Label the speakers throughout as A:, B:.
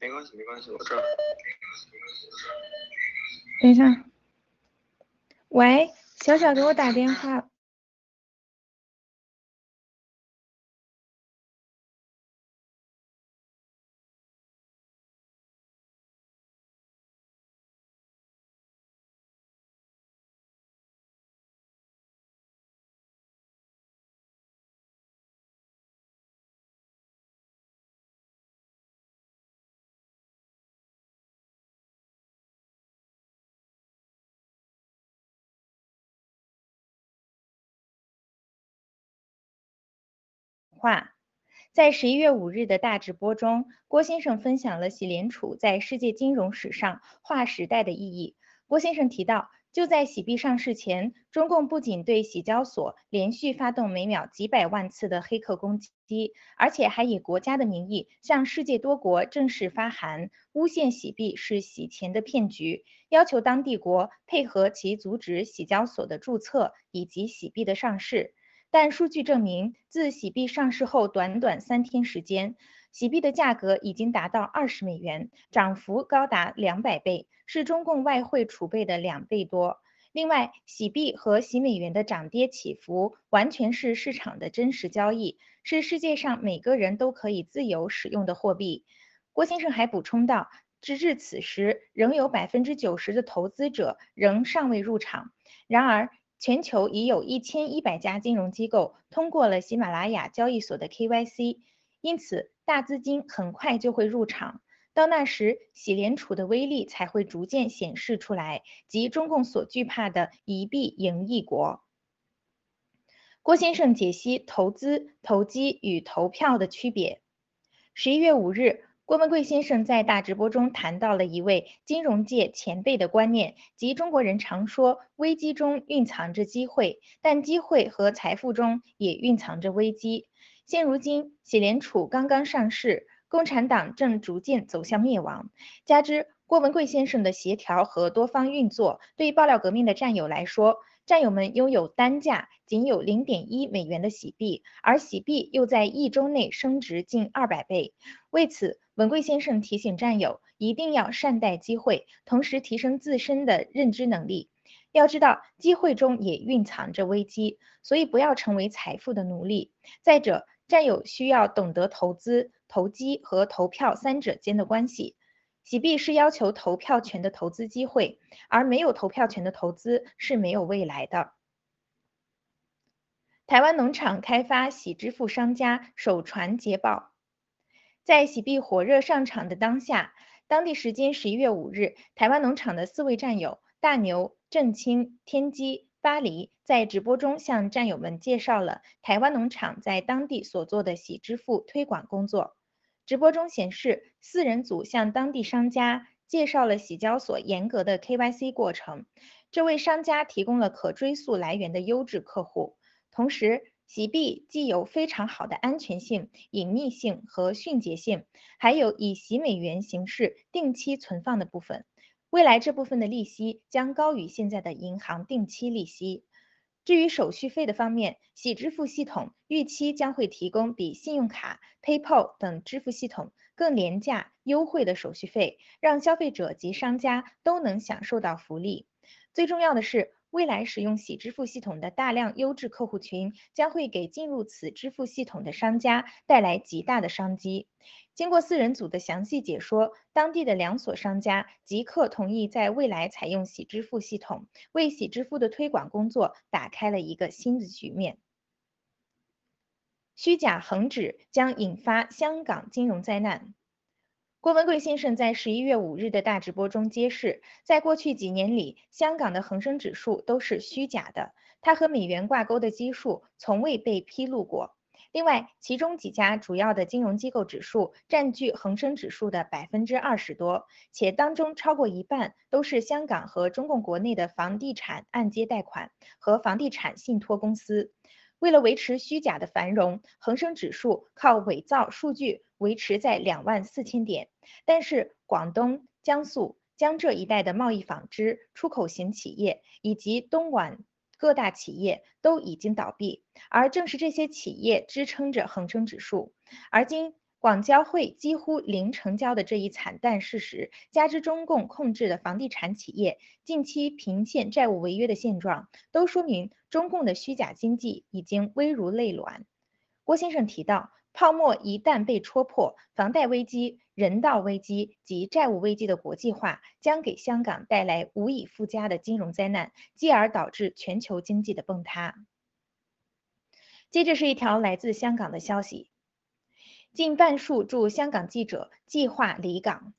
A: 没关系，没关系，我这儿。
B: 等一下，喂，小小给我打电话。话，在十一月五日的大直播中，郭先生分享了洗联储在世界金融史上划时代的意义。郭先生提到，就在洗币上市前，中共不仅对洗交所连续发动每秒几百万次的黑客攻击，而且还以国家的名义向世界多国正式发函，诬陷洗币是洗钱的骗局，要求当地国配合其阻止洗交所的注册以及洗币的上市。但数据证明，自洗币上市后短短三天时间，洗币的价格已经达到二十美元，涨幅高达两百倍，是中共外汇储备的两倍多。另外，洗币和洗美元的涨跌起伏完全是市场的真实交易，是世界上每个人都可以自由使用的货币。郭先生还补充道，直至此时，仍有百分之九十的投资者仍尚未入场。然而，全球已有一千一百家金融机构通过了喜马拉雅交易所的 KYC，因此大资金很快就会入场。到那时，洗联储的威力才会逐渐显示出来，即中共所惧怕的一币赢一国。郭先生解析投资、投机与投票的区别。十一月五日。郭文贵先生在大直播中谈到了一位金融界前辈的观念，即中国人常说危机中蕴藏着机会，但机会和财富中也蕴藏着危机。现如今，喜联储刚刚上市，共产党正逐渐走向灭亡，加之郭文贵先生的协调和多方运作，对爆料革命的战友来说，战友们拥有单价仅有零点一美元的洗币，而洗币又在一周内升值近二百倍，为此。文贵先生提醒战友一定要善待机会，同时提升自身的认知能力。要知道，机会中也蕴藏着危机，所以不要成为财富的奴隶。再者，战友需要懂得投资、投机和投票三者间的关系。洗币是要求投票权的投资机会，而没有投票权的投资是没有未来的。台湾农场开发洗支付商家首传捷报。在洗币火热上场的当下，当地时间十一月五日，台湾农场的四位战友大牛、郑清、天机、巴黎在直播中向战友们介绍了台湾农场在当地所做的洗支付推广工作。直播中显示，四人组向当地商家介绍了洗交所严格的 KYC 过程，这为商家提供了可追溯来源的优质客户，同时。洗币既有非常好的安全性、隐秘性和迅捷性，还有以洗美元形式定期存放的部分。未来这部分的利息将高于现在的银行定期利息。至于手续费的方面，洗支付系统预期将会提供比信用卡、PayPal 等支付系统更廉价、优惠的手续费，让消费者及商家都能享受到福利。最重要的是。未来使用喜支付系统的大量优质客户群，将会给进入此支付系统的商家带来极大的商机。经过四人组的详细解说，当地的两所商家即刻同意在未来采用喜支付系统，为喜支付的推广工作打开了一个新的局面。虚假恒指将引发香港金融灾难。郭文贵先生在十一月五日的大直播中揭示，在过去几年里，香港的恒生指数都是虚假的，它和美元挂钩的基数从未被披露过。另外，其中几家主要的金融机构指数占据恒生指数的百分之二十多，且当中超过一半都是香港和中共国内的房地产按揭贷款和房地产信托公司。为了维持虚假的繁荣，恒生指数靠伪造数据维持在两万四千点。但是，广东、江苏、江浙一带的贸易纺织、出口型企业以及东莞各大企业都已经倒闭，而正是这些企业支撑着恒生指数。而今，广交会几乎零成交的这一惨淡事实，加之中共控制的房地产企业近期频现债务违约的现状，都说明中共的虚假经济已经危如累卵。郭先生提到，泡沫一旦被戳破，房贷危机、人道危机及债务危机的国际化将给香港带来无以复加的金融灾难，继而导致全球经济的崩塌。接着是一条来自香港的消息。近半数驻香港记者计划离港。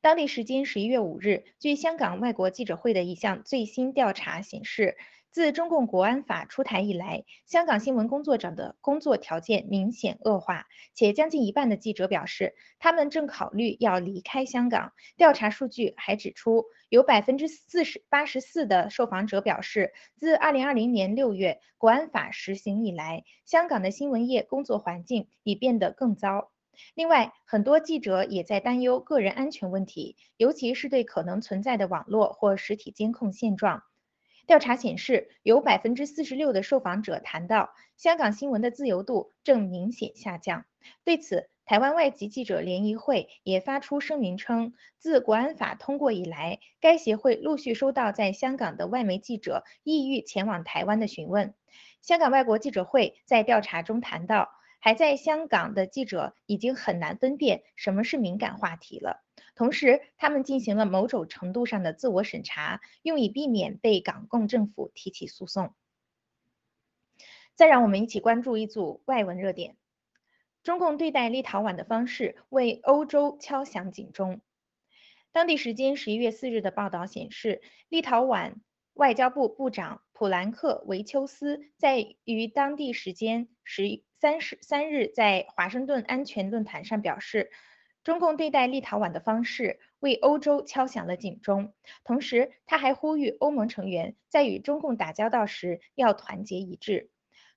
B: 当地时间十一月五日，据香港外国记者会的一项最新调查显示。自中共国安法出台以来，香港新闻工作者的工作条件明显恶化，且将近一半的记者表示，他们正考虑要离开香港。调查数据还指出，有百分之四十八十四的受访者表示，自二零二零年六月国安法实行以来，香港的新闻业工作环境已变得更糟。另外，很多记者也在担忧个人安全问题，尤其是对可能存在的网络或实体监控现状。调查显示，有百分之四十六的受访者谈到，香港新闻的自由度正明显下降。对此，台湾外籍记者联谊会也发出声明称，自国安法通过以来，该协会陆续收到在香港的外媒记者意欲前往台湾的询问。香港外国记者会在调查中谈到，还在香港的记者已经很难分辨什么是敏感话题了。同时，他们进行了某种程度上的自我审查，用以避免被港共政府提起诉讼。再让我们一起关注一组外文热点：中共对待立陶宛的方式为欧洲敲响警钟。当地时间十一月四日的报道显示，立陶宛外交部部长普兰克维丘斯在于当地时间十三十三日在华盛顿安全论坛上表示。中共对待立陶宛的方式为欧洲敲响了警钟，同时他还呼吁欧盟成员在与中共打交道时要团结一致。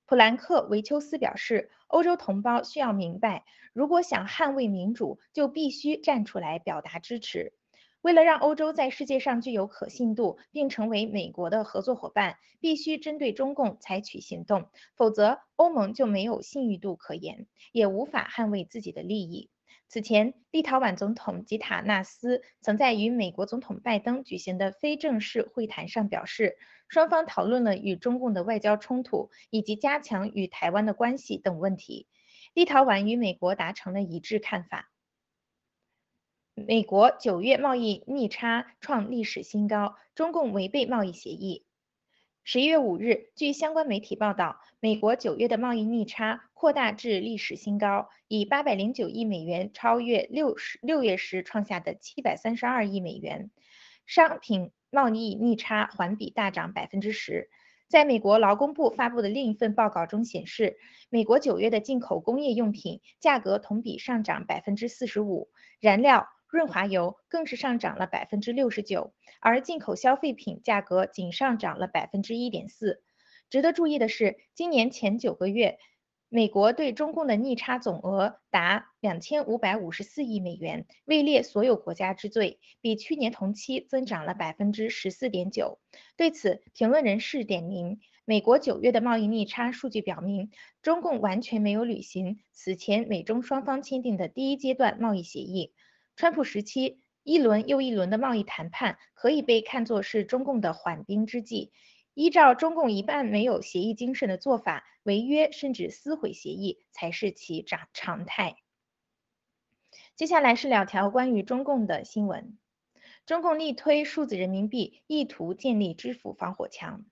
B: 普兰克维丘斯表示，欧洲同胞需要明白，如果想捍卫民主，就必须站出来表达支持。为了让欧洲在世界上具有可信度，并成为美国的合作伙伴，必须针对中共采取行动，否则欧盟就没有信誉度可言，也无法捍卫自己的利益。此前，立陶宛总统吉塔纳斯曾在与美国总统拜登举行的非正式会谈上表示，双方讨论了与中共的外交冲突以及加强与台湾的关系等问题。立陶宛与美国达成了一致看法。美国九月贸易逆差创历史新高，中共违背贸易协议。十一月五日，据相关媒体报道，美国九月的贸易逆差扩大至历史新高，以八百零九亿美元超越六十六月时创下的七百三十二亿美元。商品贸易逆差环比大涨百分之十。在美国劳工部发布的另一份报告中显示，美国九月的进口工业用品价格同比上涨百分之四十五，燃料。润滑油更是上涨了百分之六十九，而进口消费品价格仅上涨了百分之一点四。值得注意的是，今年前九个月，美国对中共的逆差总额达两千五百五十四亿美元，位列所有国家之最，比去年同期增长了百分之十四点九。对此，评论人士点名，美国九月的贸易逆差数据表明，中共完全没有履行此前美中双方签订的第一阶段贸易协议。川普时期一轮又一轮的贸易谈判可以被看作是中共的缓兵之计。依照中共一半没有协议精神的做法，违约甚至撕毁协议才是其常常态。接下来是两条关于中共的新闻：中共力推数字人民币，意图建立支付防火墙。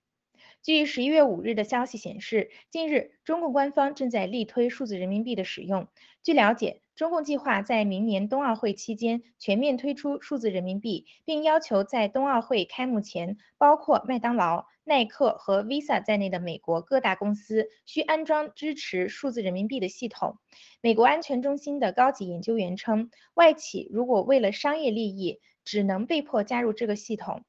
B: 据十一月五日的消息显示，近日中共官方正在力推数字人民币的使用。据了解，中共计划在明年冬奥会期间全面推出数字人民币，并要求在冬奥会开幕前，包括麦当劳、耐克和 Visa 在内的美国各大公司需安装支持数字人民币的系统。美国安全中心的高级研究员称，外企如果为了商业利益，只能被迫加入这个系统。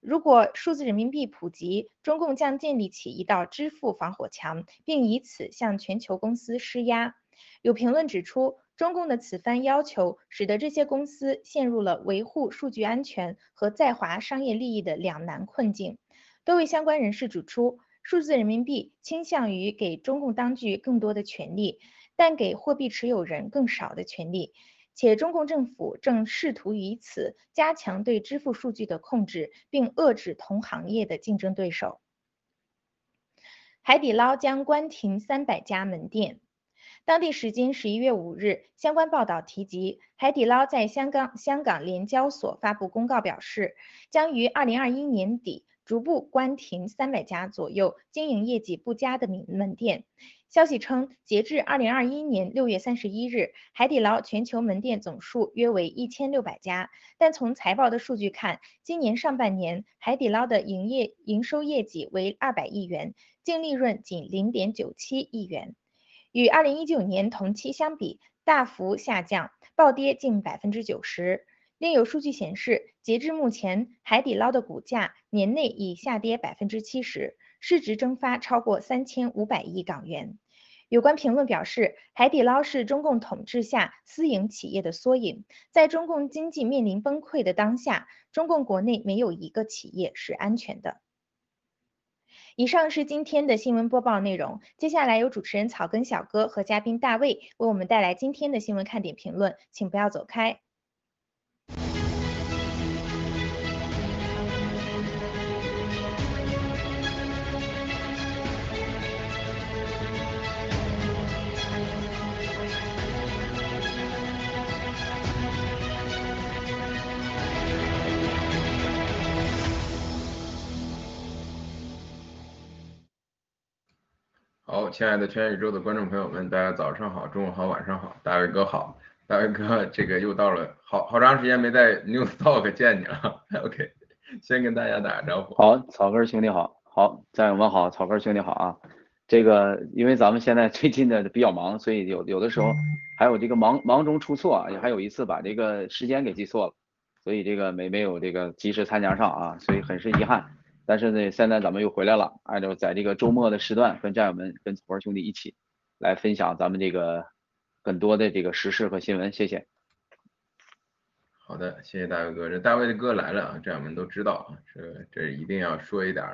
B: 如果数字人民币普及，中共将建立起一道支付防火墙，并以此向全球公司施压。有评论指出，中共的此番要求使得这些公司陷入了维护数据安全和在华商业利益的两难困境。多位相关人士指出，数字人民币倾向于给中共当局更多的权利，但给货币持有人更少的权利，且中共政府正试图以此加强对支付数据的控制，并遏制同行业的竞争对手。海底捞将关停三百家门店。当地时间十一月五日，相关报道提及，海底捞在香港香港联交所发布公告表示，将于二零二一年底逐步关停三百家左右经营业绩不佳的门门店。消息称，截至二零二一年六月三十一日，海底捞全球门店总数约为一千六百家。但从财报的数据看，今年上半年海底捞的营业营收业绩为二百亿元，净利润仅零点九七亿元。与二零一九年同期相比，大幅下降，暴跌近百分之九十。另有数据显示，截至目前，海底捞的股价年内已下跌百分之七十，市值蒸发超过三千五百亿港元。有关评论表示，海底捞是中共统治下私营企业的缩影。在中共经济面临崩溃的当下，中共国内没有一个企业是安全的。以上是今天的新闻播报内容。接下来由主持人草根小哥和嘉宾大卫为我们带来今天的新闻看点评论，请不要走开。
A: 亲爱的全宇宙的观众朋友们，大家早上好，中午好，晚上好，大卫哥好，大卫哥，这个又到了，好好长时间没在 News Talk 见你了，OK，先跟大家打个招呼。
C: 好，草根兄弟好，好，战友们好，草根兄弟好啊，这个因为咱们现在最近的比较忙，所以有有的时候还有这个忙忙中出错，也还有一次把这个时间给记错了，所以这个没没有这个及时参加上啊，所以很是遗憾。但是呢，现在咱们又回来了，按照在这个周末的时段，跟战友们、跟草根兄弟一起来分享咱们这个很多的这个时事和新闻，谢谢。
A: 好的，谢谢大卫哥，这大卫的哥来了啊，战友们都知道啊，这这一定要说一点，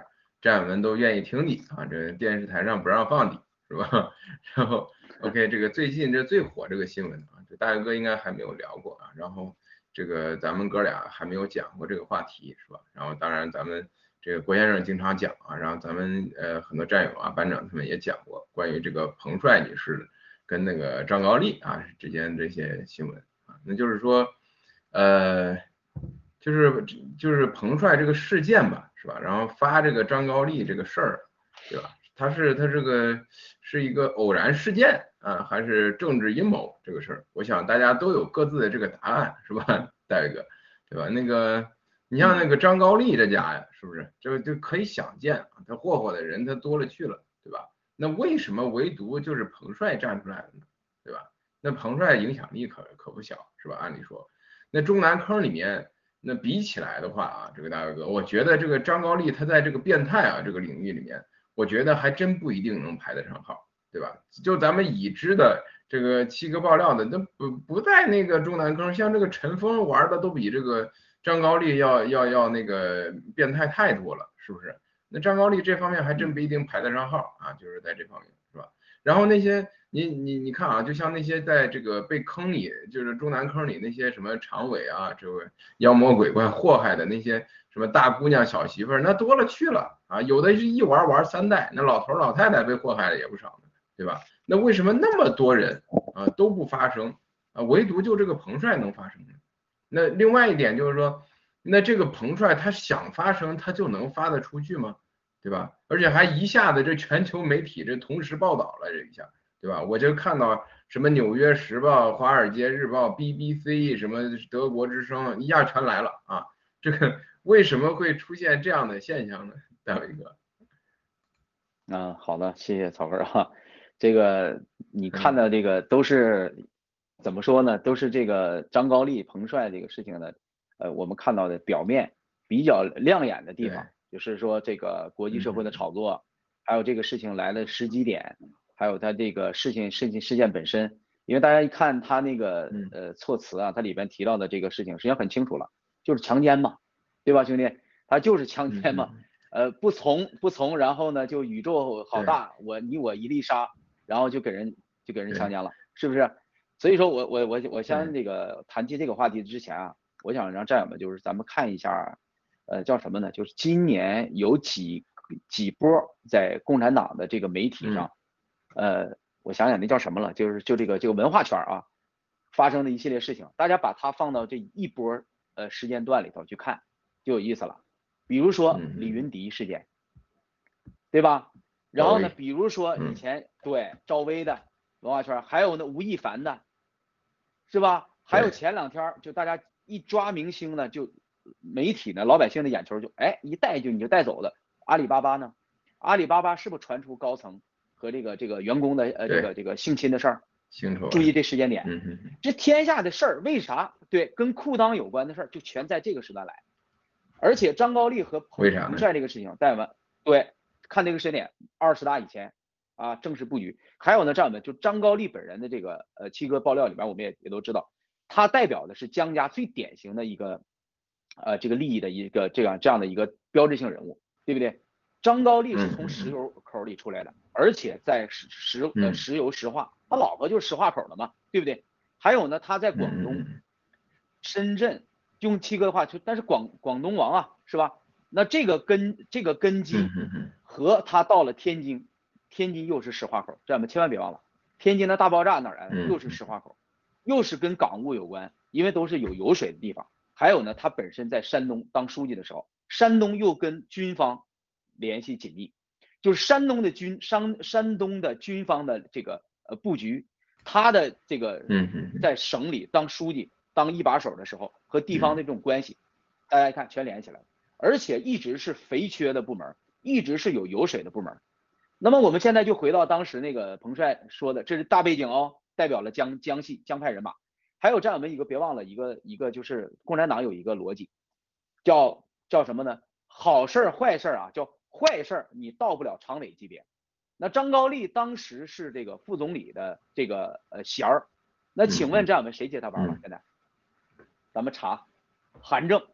A: 战友们都愿意听你啊，这电视台上不让放你是吧？然后 OK，这个最近这最火这个新闻啊，这大卫哥应该还没有聊过啊，然后这个咱们哥俩还没有讲过这个话题是吧？然后当然咱们。这个郭先生经常讲啊，然后咱们呃很多战友啊、班长他们也讲过关于这个彭帅女士跟那个张高丽啊之间这些新闻啊，那就是说，呃，就是就是彭帅这个事件吧，是吧？然后发这个张高丽这个事儿，对吧？他是他这个是一个偶然事件啊，还是政治阴谋这个事儿？我想大家都有各自的这个答案，是吧？戴哥，对吧？那个。你像那个张高丽这家呀，是不是就就可以想见啊？他霍霍的人他多了去了，对吧？那为什么唯独就是彭帅站出来了呢？对吧？那彭帅影响力可可不小，是吧？按理说，那中南坑里面那比起来的话啊，这个大哥，我觉得这个张高丽他在这个变态啊这个领域里面，我觉得还真不一定能排得上号，对吧？就咱们已知的这个七哥爆料的，那不不在那个中南坑，像这个陈峰玩的都比这个。张高丽要要要那个变态太多了，是不是？那张高丽这方面还真不一定排得上号啊，就是在这方面，是吧？然后那些你你你看啊，就像那些在这个被坑里，就是中南坑里那些什么常委啊，这个妖魔鬼怪祸害的那些什么大姑娘小媳妇儿，那多了去了啊，有的是一玩玩三代，那老头老太太被祸害的也不少呢，对吧？那为什么那么多人啊都不发声啊，唯独就这个彭帅能发声呢？那另外一点就是说，那这个彭帅他想发声，他就能发得出去吗？对吧？而且还一下子这全球媒体这同时报道了这一下，对吧？我就看到什么《纽约时报》《华尔街日报》BBC 什么德国之声一下全来了啊！这个为什么会出现这样的现象呢？大伟哥。
C: 嗯，好的，谢谢草根哈。这个你看到这个都是。怎么说呢？都是这个张高丽、彭帅这个事情的，呃，我们看到的表面比较亮眼的地方，就是说这个国际社会的炒作，还有这个事情来的时机点，还有他这个事情事情事件本身。因为大家一看他那个呃措辞啊，他里边提到的这个事情实际上很清楚了，就是强奸嘛，对吧，兄弟？他就是强奸嘛，呃，不从不从，然后呢就宇宙好大，我你我一粒沙，然后就给人。就给人强奸了，是不是？所以说我我我我先这个谈及这个话题之前啊，我想让战友们就是咱们看一下，呃，叫什么呢？就是今年有几几波在共产党的这个媒体上，呃，我想想那叫什么了，就是就这个这个文化圈啊发生的一系列事情，大家把它放到这一波呃时间段里头去看，就有意思了。比如说
A: 嗯
C: 李云迪事件，对吧？然后呢，比如说以
A: 嗯
C: 前对赵薇的文化圈，还有呢吴亦凡的，是吧？还有前两天就大家一抓明星呢，就媒体呢，老百姓的眼球就哎一带就你就带走的。阿里巴巴呢？阿里巴巴是不是传出高层和这个这个员工的呃这个这个性侵的事儿？注意这时间点，这天下的事儿为啥对跟裤裆有关的事儿就全在这个时段来？而且张高丽和彭帅这个事情，战友们对看这个时间点，二十大以前啊正式布局。还有呢，战友们就张高丽本人的这个呃七哥爆料里边，我们也也都知道，他代表的是江家最典型的一个呃这个利益的一个这样这样的一个标志性人物，对不对？张高丽是从石油口里出来的，而且在石石呃
A: 嗯
C: 石油石化，他老婆就是石化口的嘛，对不对？还有呢，他在广东。深圳用七哥的话就，但是广广东王啊，是吧？那这个根这个根基和他到了天津，天津又是石化口，这样们千万别忘了，天津的大爆炸哪儿来的？
A: 嗯
C: 又是石化口，又是跟港务有关，因为都是有油水的地方。还有呢，他本身在山东当书记的时候，山东又跟军方联系紧密，就是山东的军山山东的军方的这个呃布局，他的这个在省里当书记、当一把手的时候，和地方的这种关系，大家一看全连起来了，而且一直是肥缺的部门，一直是有油水的部门。那么我们现在就回到当时那个彭帅说的，这是大背景哦，代表了江江系江派人马。还有战友们一个别忘了一个一个就是共产党有一个逻辑，叫叫什么呢？好事儿坏事儿啊，叫坏事儿你到不了常委级别。那张高丽当时是这个副总理的这个呃衔儿，那请问战友们谁接他班了
A: 嗯？
C: 现在咱们查，韩正，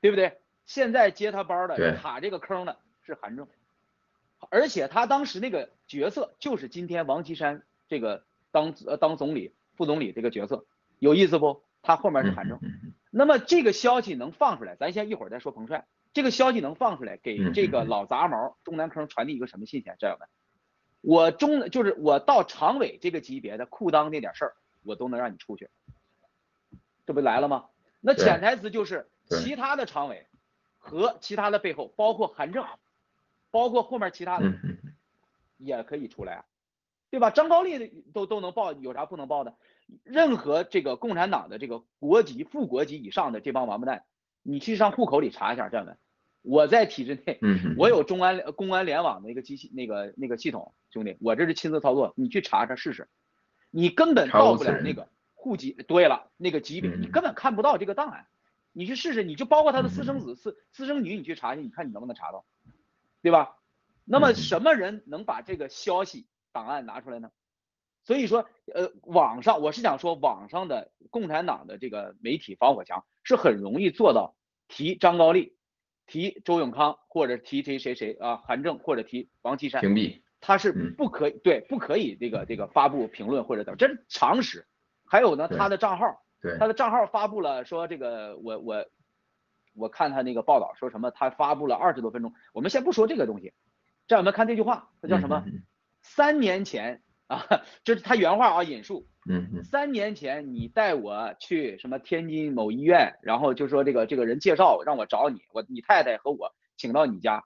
C: 对不对？现在接他班的卡这个坑的是韩正，而且他当时那个角色就是今天王岐山这个当呃当总理、副总理这个角色，有意思不？他后面是韩正。那么这个消息能放出来，咱先一会儿再说彭帅。这个消息能放出来，给
A: 嗯
C: 这个老杂毛中南坑传递一个什么信息啊？战友们，我中就是我到常委这个级别的裤裆那点事儿，我都能让你出去，这不来了吗？那潜台词就是其他的常委和其他的背后，包括韩正，包括后面其他的也可以出来啊，对吧？张高丽的都都能报，有啥不能报的？任何这个共产党的这个国籍、副国籍以上的这帮王八蛋，你去上户口里查一下，战友们，我在体制内，我有中安公安联网的一个机器那个那个系统，兄弟，我这是亲自操作，你去查查试试，你根本到不了那个户籍。对了，那个级别你
A: 嗯。
C: 根本看不到这个档案，你去试试，你就包括他的私生
A: 嗯
C: 子、私私生女，你去查去，你看你能不能查到，对吧？那么
A: 嗯
C: 什么人能把这个消息档案拿出来呢？所以说，呃，网上我是想说，网上的共产党的这个媒体防火墙是很容易做到提张高丽、提周永康或者提谁谁谁啊，韩正或者提王岐山，
A: 屏蔽，
C: 他是
A: 嗯
C: 不可以对不可以这个这个发布评论或者等，这是常识。还有呢，他的账号，
A: 对
C: 他的账号发布了说这个我我我看他那个报道说什么，他发布了二十多分钟。我们先不说这个东西，这样我们看这句话，它叫什么？
A: 嗯
C: 三年前啊，这是他原话啊，引述。三年前你带我去什么天津某医院，然后就说这个这个人介绍让我找你，我你太太和我请到你家。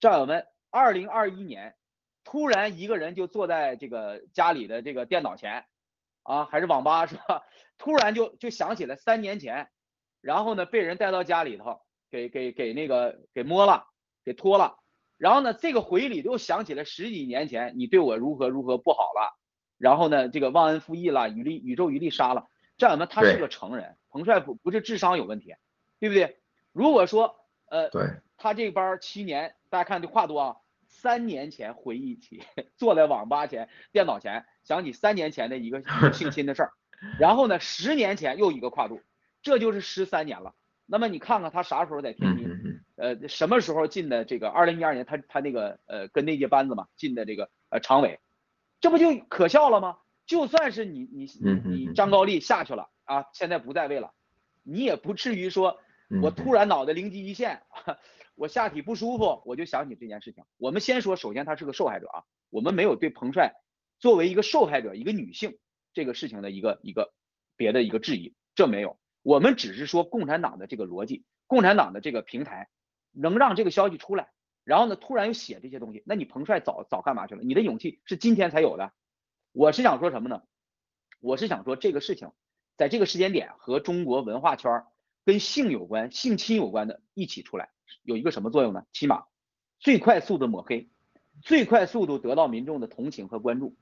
C: 战友们，二零二一年，突然一个人就坐在这个家里的这个电脑前，啊，还是网吧是吧？突然就就想起来三年前，然后呢被人带到家里头，给给给那个给摸了，给脱了。然后呢，这个回忆里又想起了十几年前你对我如何如何不好了，然后呢，这个忘恩负义了，宇力宇宙余力杀了，这样呢他是个成人，彭帅不不是智商有问题，对不对？如果说呃
A: 对，
C: 他这班儿七年，大家看这跨度啊，三年前回忆起 坐在网吧前电脑前想起三年前的一个性侵的事儿，然后呢，十年前又一个跨度，这就是十三年了。那么你看看他啥时候在天津？呃，什么时候进的这个？二零一二年他他那个呃跟那届班子嘛进的这个呃常委，这不就可笑了吗？就算是你你你你张高丽下去了啊，现在不在位了，你也不至于说我突然脑袋灵机一现，我下体不舒服，我就想起这件事情。我们先说，首先他是个受害者啊，我们没有对彭帅作为一个受害者一个女性这个事情的一个一个别的一个质疑，这没有，我们只是说共产党的这个逻辑，共产党的这个平台能让这个消息出来。然后呢，突然又写这些东西，那你彭帅早早干嘛去了？你的勇气是今天才有的。我是想说什么呢？我是想说这个事情，在这个时间点和中国文化圈跟性有关、性侵有关的一起出来，有一个什么作用呢？起码最快速度抹黑，最快速度得到民众的同情和关注。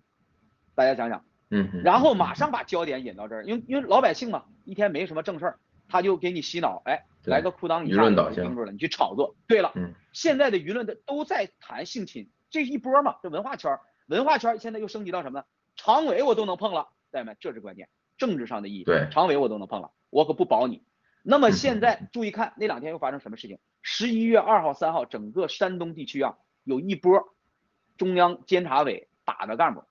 C: 大家想想，
A: 嗯，
C: 然后马上把焦点引到这儿，因为因为老百姓嘛，一天没什么正事儿，他就给你洗脑，哎。来个裤裆一下就盯住了，你去炒作。对了，现在的舆论的都在谈性侵，这一波嘛，这文化圈，文化圈现在又升级到什么呢？常委我都能碰了，家人们，这是关键，政治上的意义。
A: 对，
C: 常委我都能碰了，我可不保你。那么现在注意看，那两天又发生什么事情？十一月二号、三号，整个山东地区啊，有一波中央监察委打的干部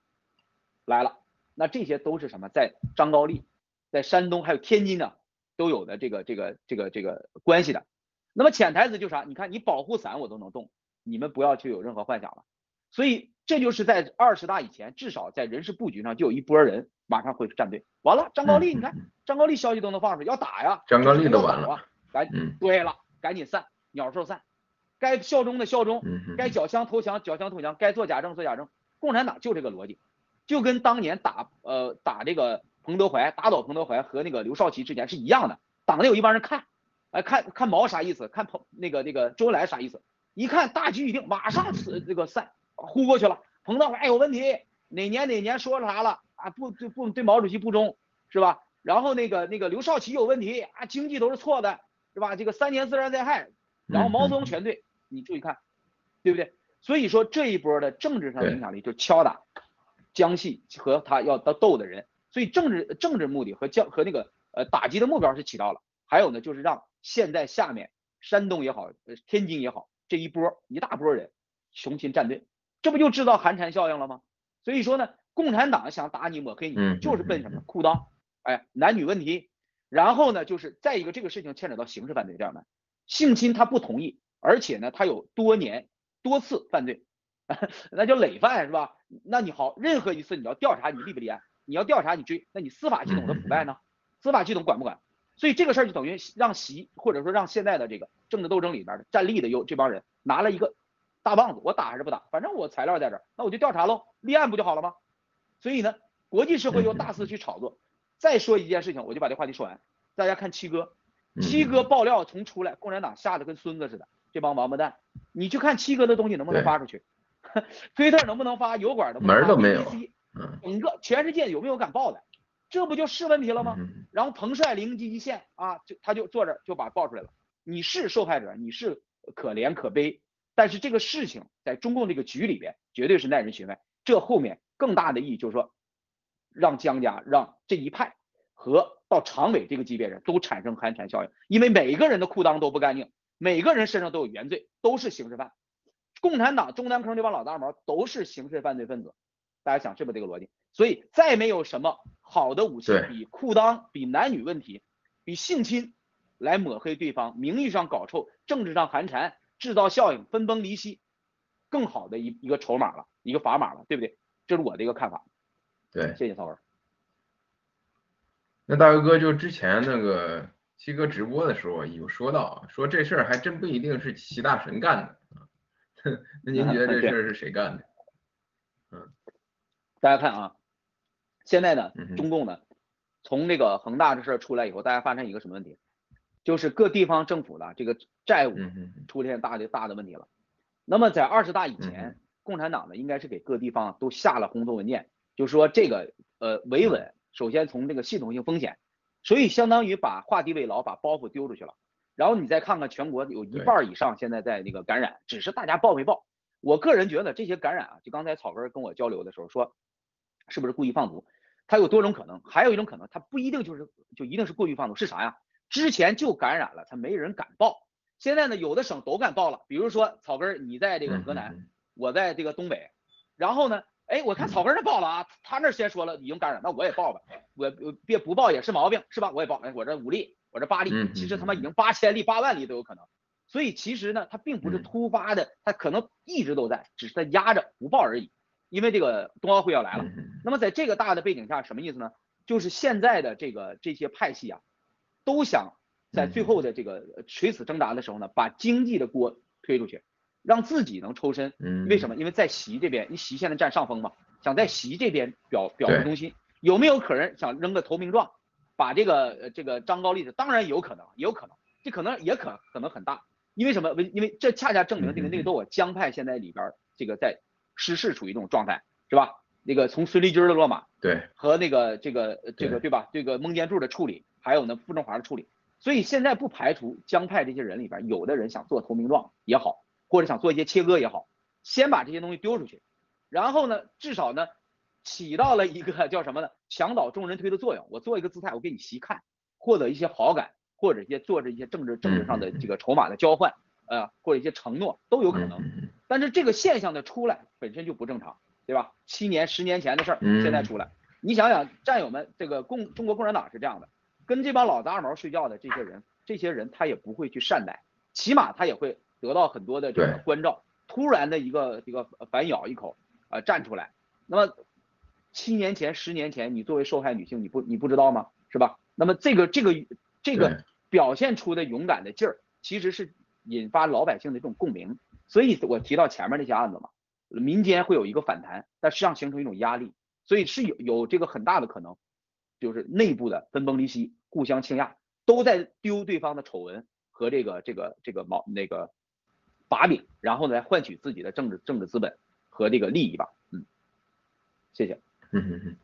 C: 来了，那这些都是什么？在张高丽，在山东还有天津呢。都有的这个这个这个这个关系的，那么潜台词就是啥？你看你保护伞我都能动，你们不要去有任何幻想了。所以这就是在二十大以前，至少在人事布局上就有一波人马上会站队。完了，张高丽，你看张高丽消息都能放出，要打呀，
A: 张高丽都完了，
C: 赶紧，对了，赶紧散，鸟兽散，该效忠的效忠，该缴枪投降缴枪投降，该做假证做假证。共产党就这个逻辑，就跟当年打呃打这个。彭德怀打倒彭德怀和那个刘少奇之前是一样的，党内有一帮人看，哎看看毛啥意思，看彭那个那个周恩来啥意思，一看大局已定，马上是这个散呼过去了。彭德怀有问题，哪年哪年说啥了啊？不对不对毛主席不忠是吧？然后那个那个刘少奇有问题啊，经济都是错的是吧？这个三年自然灾害，然后毛泽东全对，你注意看，对不对？所以说这一波的政治上的影响力就敲打江西和他要斗的人。所以政治政治目的和将和那个呃打击的目标是起到了，还有呢就是让现在下面山东也好，呃天津也好，这一波一大波人雄心站队，这不就制造寒蝉效应了吗？所以说呢，共产党想打你抹黑你，就是奔什么裤裆，哎男女问题，然后呢就是再一个这个事情牵扯到刑事犯罪这样的，性侵他不同意，而且呢他有多年多次犯罪，那叫累犯是吧？那你好，任何一次你要调查你立不立案？你要调查你追，那你司法系统的腐败呢？司法系统管不管？所以这个事儿就等于让习或者说让现在的这个政治斗争里边的站立的有这帮人拿了一个大棒子，我打还是不打？反正我材料在这儿，那我就调查喽，立案不就好了吗？所以呢，国际社会又大肆去炒作。再说一件事情，我就把这话题说完。大家看七哥，七哥爆料从出来，共产党吓得跟孙子似的，这帮王八蛋，你去看七哥的东西能不能发出去？推特能不能发？油管的
A: 门都没有。
C: 整个全世界有没有敢报的？这不就是问题了吗？然后彭帅灵机一现啊，就他就坐着就把报出来了。你是受害者，你是可怜可悲，但是这个事情在中共这个局里边绝对是耐人寻味。这后面更大的意义就是说，让江家让这一派和到常委这个级别人都产生寒蝉效应，因为每个人的裤裆都不干净，每个人身上都有原罪，都是刑事犯。共产党中南坑这帮老大毛都是刑事犯罪分子。大家想是不是这个逻辑？所以再没有什么好的武器比裤裆、比男女问题、比性侵来抹黑对方，名义上搞臭，政治上寒蝉，制造效应，分崩离析，更好的一一个筹码了，一个砝码了，对不对？这是我的一个看法。
A: 对，
C: 谢谢曹文。
A: 那大哥哥就之前那个七哥直播的时候有说到，说这事儿还真不一定是齐大神干的 那您觉得这事儿是谁干的？嗯。
C: 大家看啊，现在呢，中共呢，从这个恒大这事儿出来以后，大家发现一个什么问题？就是各地方政府的这个债务出现大的大的问题了。那么在二十大以前，共产党呢应该是给各地方都下了红头文件，就说这个呃维稳，首先从这个系统性风险，所以相当于把画地为牢，把包袱丢出去了。然后你再看看全国有一半以上现在在那个感染，只是大家报没报。我个人觉得这些感染啊，就刚才草根跟我交流的时候说。是不是故意放毒？它有多种可能，还有一种可能，它不一定就是就一定是故意放毒，是啥呀？之前就感染了，他没人敢报。现在呢，有的省都敢报了。比如说草根，你在这个河南，我在这个东北，然后呢，哎，我看草根儿报了啊，他那先说了已经感染，那我也报吧，我我别不报也是毛病是吧？我也报，哎，我这五例，我这八例，其实他妈已经八千例、八万例都有可能。所以其实呢，它并不是突发的，它可能一直都在，只是在压着不报而已。因为这个冬奥会要来了，那么在这个大的背景下，什么意思呢？就是现在的这个这些派系啊，都想在最后的这个垂死挣扎的时候呢，把经济的锅推出去，让自己能抽身。为什么？因为在习这边，你习现在占上风嘛，想在习这边表表忠心，有没有可能想扔个投名状，把这个这个张高丽的？当然有可能，有可能，这可能也可可能很大。因为什么？为因为这恰恰证明这个内斗啊，江派现在里边这个在失势处于一种状态，是吧？那个从孙立军的落马，
A: 对，
C: 和那个这个这个对吧？这个孟建柱的处理，还有呢傅政华的处理，所以现在不排除江派这些人里边有的人想做投名状也好，或者想做一些切割也好，先把这些东西丢出去，然后呢，至少呢起到了一个叫什么呢？墙倒众人推的作用。我做一个姿态，我给你细看，获得一些好感。或者一些做着一些政治政治上的这个筹码的交换，呃，或者一些承诺都有可能，但是这个现象的出来本身就不正常，对吧？七年十年前的事儿现在出来，你想想，战友们，这个共中国共产党是这样的，跟这帮老杂毛睡觉的这些人，这些人他也不会去善待，起码他也会得到很多的这个关照。突然的一个一个反咬一口呃站出来，那么七年前十年前你作为受害女性，你不你不知道吗？是吧？那么这个这个这个。表现出的勇敢的劲儿，其实是引发老百姓的这种共鸣。所以我提到前面那些案子嘛，民间会有一个反弹，但实际上形成一种压力，所以是有有这个很大的可能，就是内部的分崩离析、互相倾轧，都在丢对方的丑闻和这个这个这个毛那个把柄，然后呢来换取自己的政治政治资本和这个利益吧。嗯，谢谢。
A: 嗯嗯嗯。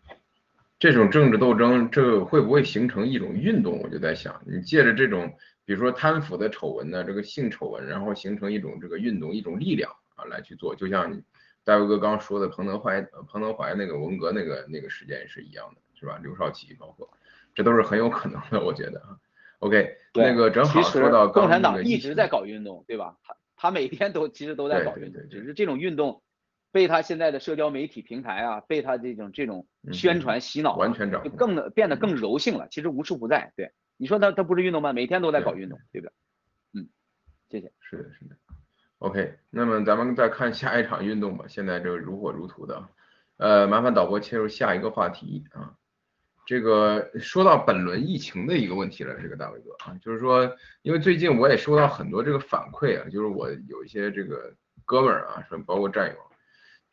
A: 这种政治斗争，这会不会形成一种运动？我就在想，你借着这种，比如说贪腐的丑闻呢，这个性丑闻，然后形成一种这个运动，一种力量啊，来去做。就像你大卫哥刚说的，彭德怀，彭德怀那个文革那个那个事件是一样的，是吧？刘少奇，包括这都是很有可能的，我觉得啊。OK，那个正好说到
C: 共产党一直在搞运动，对吧？他他每天都其实都在搞运动，只是这种运动。被他现在的社交媒体平台啊，被他这种这种宣传洗脑，
A: 完全
C: 就更的变得更柔性了。其实无处不在。对，你说他他不是运动吗？每天都在搞运动，对不对？嗯，谢谢。
A: 是的，是的。OK，那么咱们再看下一场运动吧。现在这个如火如荼的，呃，麻烦导播切入下一个话题啊。这个说到本轮疫情的一个问题了，这个大伟哥啊，就是说，因为最近我也收到很多这个反馈啊，就是我有一些这个哥们儿啊，说包括战友。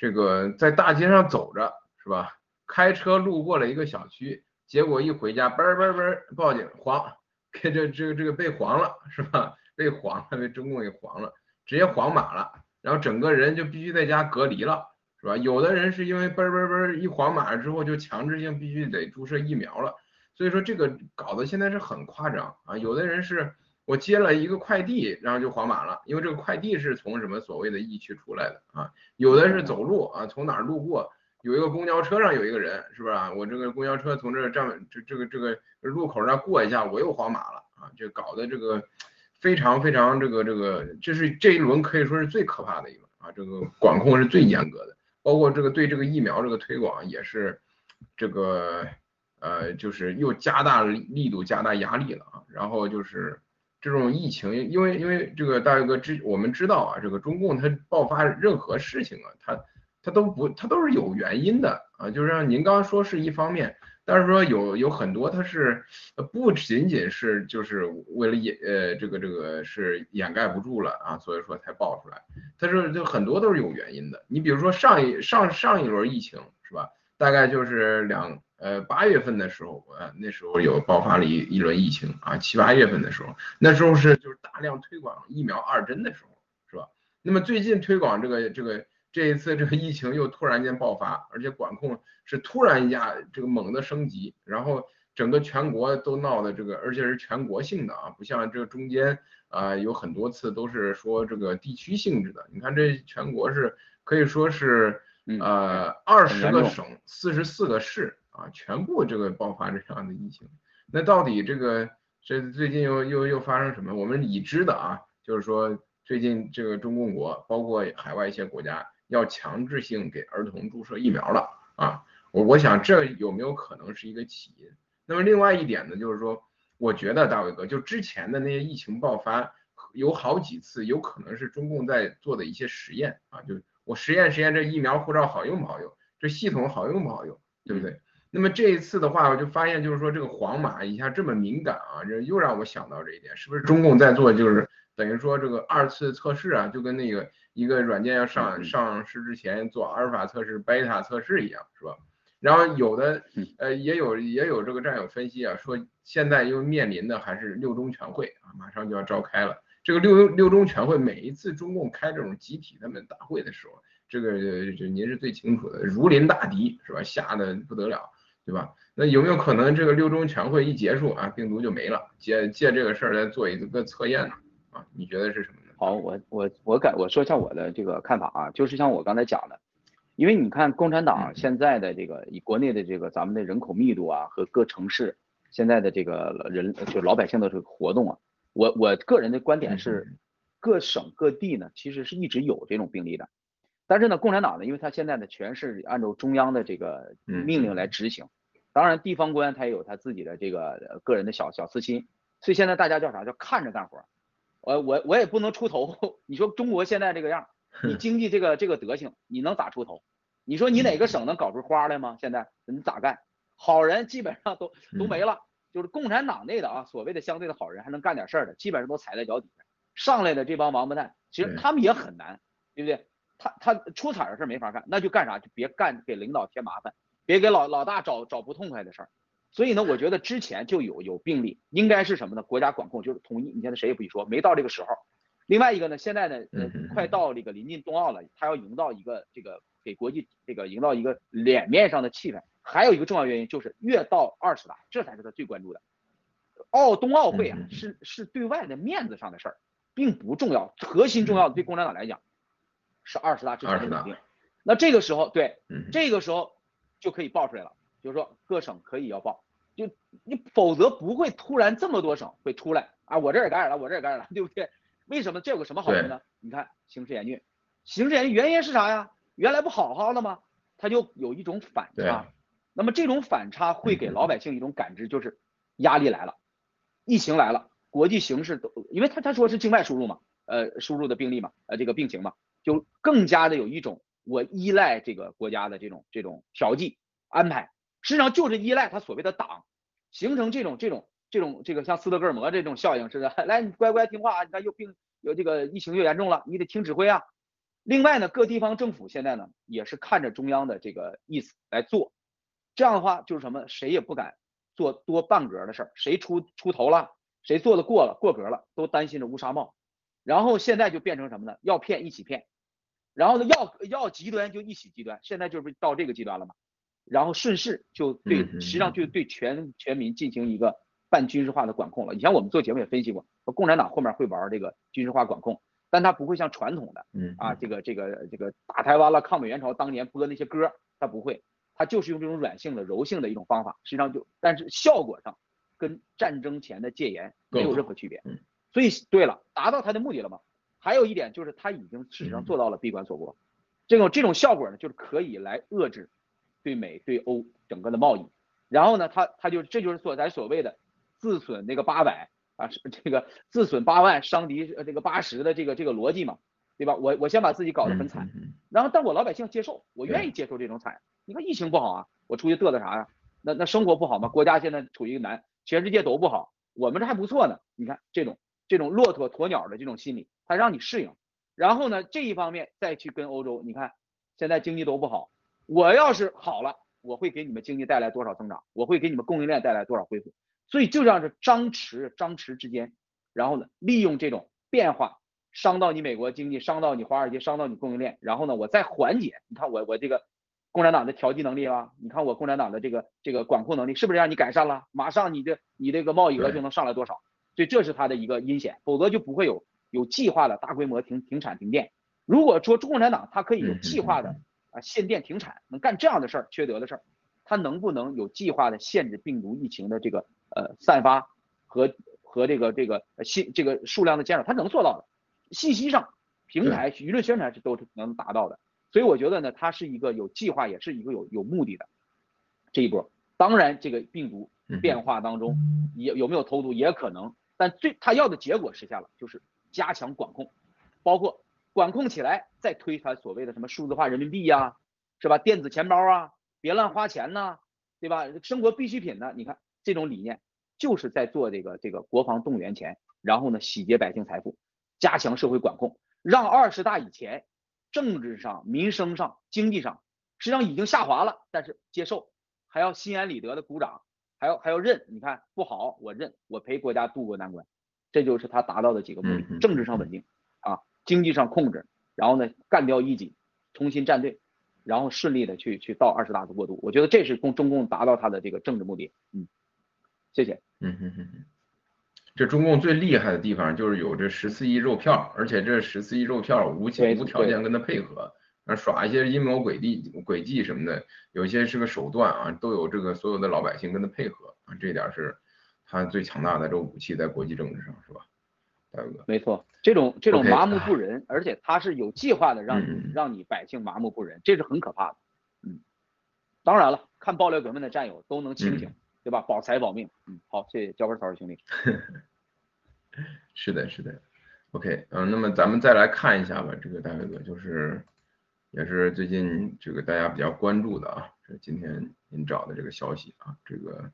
A: 这个在大街上走着是吧？开车路过了一个小区，结果一回家，嘣嘣嘣报警黄，给这这个这个被黄了是吧？被黄了，被中共给黄了，直接黄码了，然后整个人就必须在家隔离了是吧？有的人是因为嘣嘣嘣一黄码了之后就强制性必须得注射疫苗了，所以说这个搞得现在是很夸张啊！有的人是。我接了一个快递，然后就黄码了，因为这个快递是从什么所谓的疫区出来的啊？有的是走路啊，从哪儿路过，有一个公交车上有一个人，是不是啊？我这个公交车从这站这这个这个路口那过一下，我又黄码了啊！这搞的这个非常非常这个这个，这是这一轮可以说是最可怕的一轮啊！这个管控是最严格的，包括这个对这个疫苗这个推广也是这个呃，就是又加大力度，加大压力了啊！然后就是。这种疫情，因为因为这个大哥知我们知道啊，这个中共它爆发任何事情啊，它它都不它都是有原因的啊，就是让您刚刚说是一方面，但是说有有很多它是不仅仅是就是为了掩呃这个这个是掩盖不住了啊，所以说才爆出来，它是就很多都是有原因的。你比如说上一上上一轮疫情是吧，大概就是两。呃，八月份的时候，呃，那时候有爆发了一一轮疫情啊。七八月份的时候，那时候是就是大量推广疫苗二针的时候，是吧？那么最近推广这个这个这一次这个疫情又突然间爆发，而且管控是突然一下这个猛的升级，然后整个全国都闹的这个，而且是全国性的啊，不像这个中间啊有很多次都是说这个地区性质的。你看这全国是可以说是呃二十个省四十四个市。啊，全部这个爆发这样的疫情，那到底这个这最近又又又发生什么？我们已知的啊，就是说最近这个中共国包括海外一些国家要强制性给儿童注射疫苗了啊。我我想这有没有可能是一个起因？那么另外一点呢，就是说，我觉得大伟哥就之前的那些疫情爆发，有好几次有可能是中共在做的一些实验啊，就我实验实验这疫苗护照好用不好用，这系统好用不好用，对不对？那么这一次的话，我就发现就是说这个皇马一下这么敏感啊，这又让我想到这一点，是不是中共在做就是等于说这个二次测试啊，就跟那个一个软件要上上市之前做阿尔法测试、贝塔测试一样，是吧？然后有的呃也有也有这个战友分析啊，说现在又面临的还是六中全会啊，马上就要召开了。这个六六中全会每一次中共开这种集体他们大会的时候，这个就您是最清楚的，如临大敌是吧？吓得不得了，对吧？那有没有可能这个六中全会一结束啊，病毒就没了？借借这个事儿来做一个测验呢？啊，你觉得是什么呢？
C: 好，我我我感我说一下我的这个看法啊，就是像我刚才讲的。因为你看共产党现在的这个以国内的这个咱们的人口密度啊和各城市现在的这个人就老百姓的这个活动啊，我我个人的观点是，各省各地呢其实是一直有这种病例的，但是呢共产党呢，因为他现在呢全是按照中央的这个命令来执行，当然地方官他也有他自己的这个个人的小小私心，所以现在大家叫啥叫看着干活，我我我也不能出头，你说中国现在这个样。你 经济这个这个德行，你能咋出头？你说你哪个省能搞出花来吗？现在你咋干？好人基本上都都没了，就是共产党内的啊，所谓的相对的好人还能干点事儿的，基本上都踩在脚底下。上来的这帮王八蛋，其实他们也很难，对不对？他他出彩的事没法干，那就干啥？就别干给领导添麻烦，别给老老大找找不痛快的事儿。所以呢，我觉得之前就有有病例，应该是什么呢？国家管控就是统一。你现在谁也不许说，没到这个时候。另外一个呢，现在呢，呃，快到这个临近冬奥了，他要营造一个这个给国际这个营造一个脸面上的气氛。还有一个重要原因就是越到二十大，这才是他最关注的。奥冬奥会啊，是是对外的面子上的事儿，并不重要。核心重要的对共产党来讲是二十大之前的稳定。那这个时候，对，这个时候就可以报出来了，就是说各省可以要报，就你否则不会突然这么多省会出来啊，我这也感染了，我这也感染了，对不对？为什么这有个什么好处呢？你看形势严峻，形势严峻原因是啥呀？原来不好好的吗？它就有一种反差，那么这种反差会给老百姓一种感知，就是压力来了，疫情来了，国际形势都，因为他他说是境外输入嘛，呃，输入的病例嘛，呃，这个病情嘛，就更加的有一种我依赖这个国家的这种这种调剂安排，实际上就是依赖他所谓的党，形成这种这种。这种这个像斯德哥尔摩这种效应似的，来你乖乖听话啊！你看又病有这个疫情又严重了，你得听指挥啊。另外呢，各地方政府现在呢也是看着中央的这个意思来做，这样的话就是什么，谁也不敢做多半格的事儿，谁出出头了，谁做的过了过格了，都担心着乌纱帽。然后现在就变成什么呢？要骗一起骗，然后呢要要极端就一起极端，现在就是到这个极端了嘛。然后顺势就对，实际上就对全全民进行一个。半军事化的管控了。以前我们做节目也分析过，共产党后面会玩这个军事化管控，但它不会像传统的，嗯啊，这个这个这个打台湾了，抗美援朝当年播那些歌，它不会，它就是用这种软性的、柔性的一种方法，实际上就，但是效果上跟战争前的戒严没有任何区别。所以对了，达到它的目的了吗？还有一点就是，它已经事实上做到了闭关锁国，这种这种效果呢，就是可以来遏制对美对欧整个的贸易。然后呢，它它就这就是所咱所谓的。自损那个八百啊，这个自损八万伤敌呃这个八十的这个这个逻辑嘛，对吧？我我先把自己搞得很惨，然后但我老百姓接受，我愿意接受这种惨。你看疫情不好啊，我出去嘚瑟啥呀？那那生活不好吗？国家现在处于一个难，全世界都不好，我们这还不错呢。你看这种这种骆驼鸵鸟的这种心理，它让你适应。然后呢，这一方面再去跟欧洲，你看现在经济都不好，我要是好了，我会给你们经济带来多少增长？我会给你们供应链带来多少恢复？所以就像是张弛张弛之间，然后呢，利用这种变化，伤到你美国经济，伤到你华尔街，伤到你供应链，然后呢，我再缓解。你看我我这个共产党的调剂能力啊，你看我共产党的这个这个管控能力，是不是让你改善了？马上你的你这个贸易额就能上来多少？所以这是它的一个阴险，否则就不会有有计划的大规模停停产停电。如果说中共产党它可以有计划的啊限电停产，能干这样的事儿，缺德的事儿，它能不能有计划的限制病毒疫情的这个？呃，散发和和这个这个信这个数量的减少，它能做到的。信息上平台舆论宣传是都是能达到的。所以我觉得呢，它是一个有计划，也是一个有有目的的这一波。当然，这个病毒变化当中也有没有投毒也可能，但最他要的结果实现了，就是加强管控，包括管控起来再推他所谓的什么数字化人民币呀，是吧？电子钱包啊，别乱花钱呐，对吧？生活必需品呢？你看这种理念就是在做这个这个国防动员钱，然后呢洗劫百姓财富，加强社会管控，让二十大以前政治上、民生上、经济上实际上已经下滑了，但是接受。还要心安理得的鼓掌，还要还要认，你看不好我认，我陪国家渡过难关，这就是他达到的几个目的：政治上稳定啊，经济上控制，然后呢干掉异己，重新站队，然后顺利的去去到二十大的过渡。我觉得这是共中共达到他的这个政治目的。嗯，谢谢。
A: 嗯哼哼哼，这中共最厉害的地方就是有这十四亿肉票，而且这十四亿肉票无情无条件跟他配合。那，耍一些阴谋诡计、诡计什么的，有些是个手段啊，都有这个所有的老百姓跟他配合啊，这点是他最强大的这个武器在国际政治上，是吧，大哥？
C: 没错，这种这种麻木不仁，而且他是有计划的让你让你百姓麻木不仁，这是很可怕的。嗯，当然了，看爆料革命的战友都能清醒，对吧？保财保命。嗯，好，谢谢交根草兄弟。
A: 是的，是的。OK，嗯，那么咱们再来看一下吧，这个大哥就是。也是最近这个大家比较关注的啊，这今天您找的这个消息啊，这个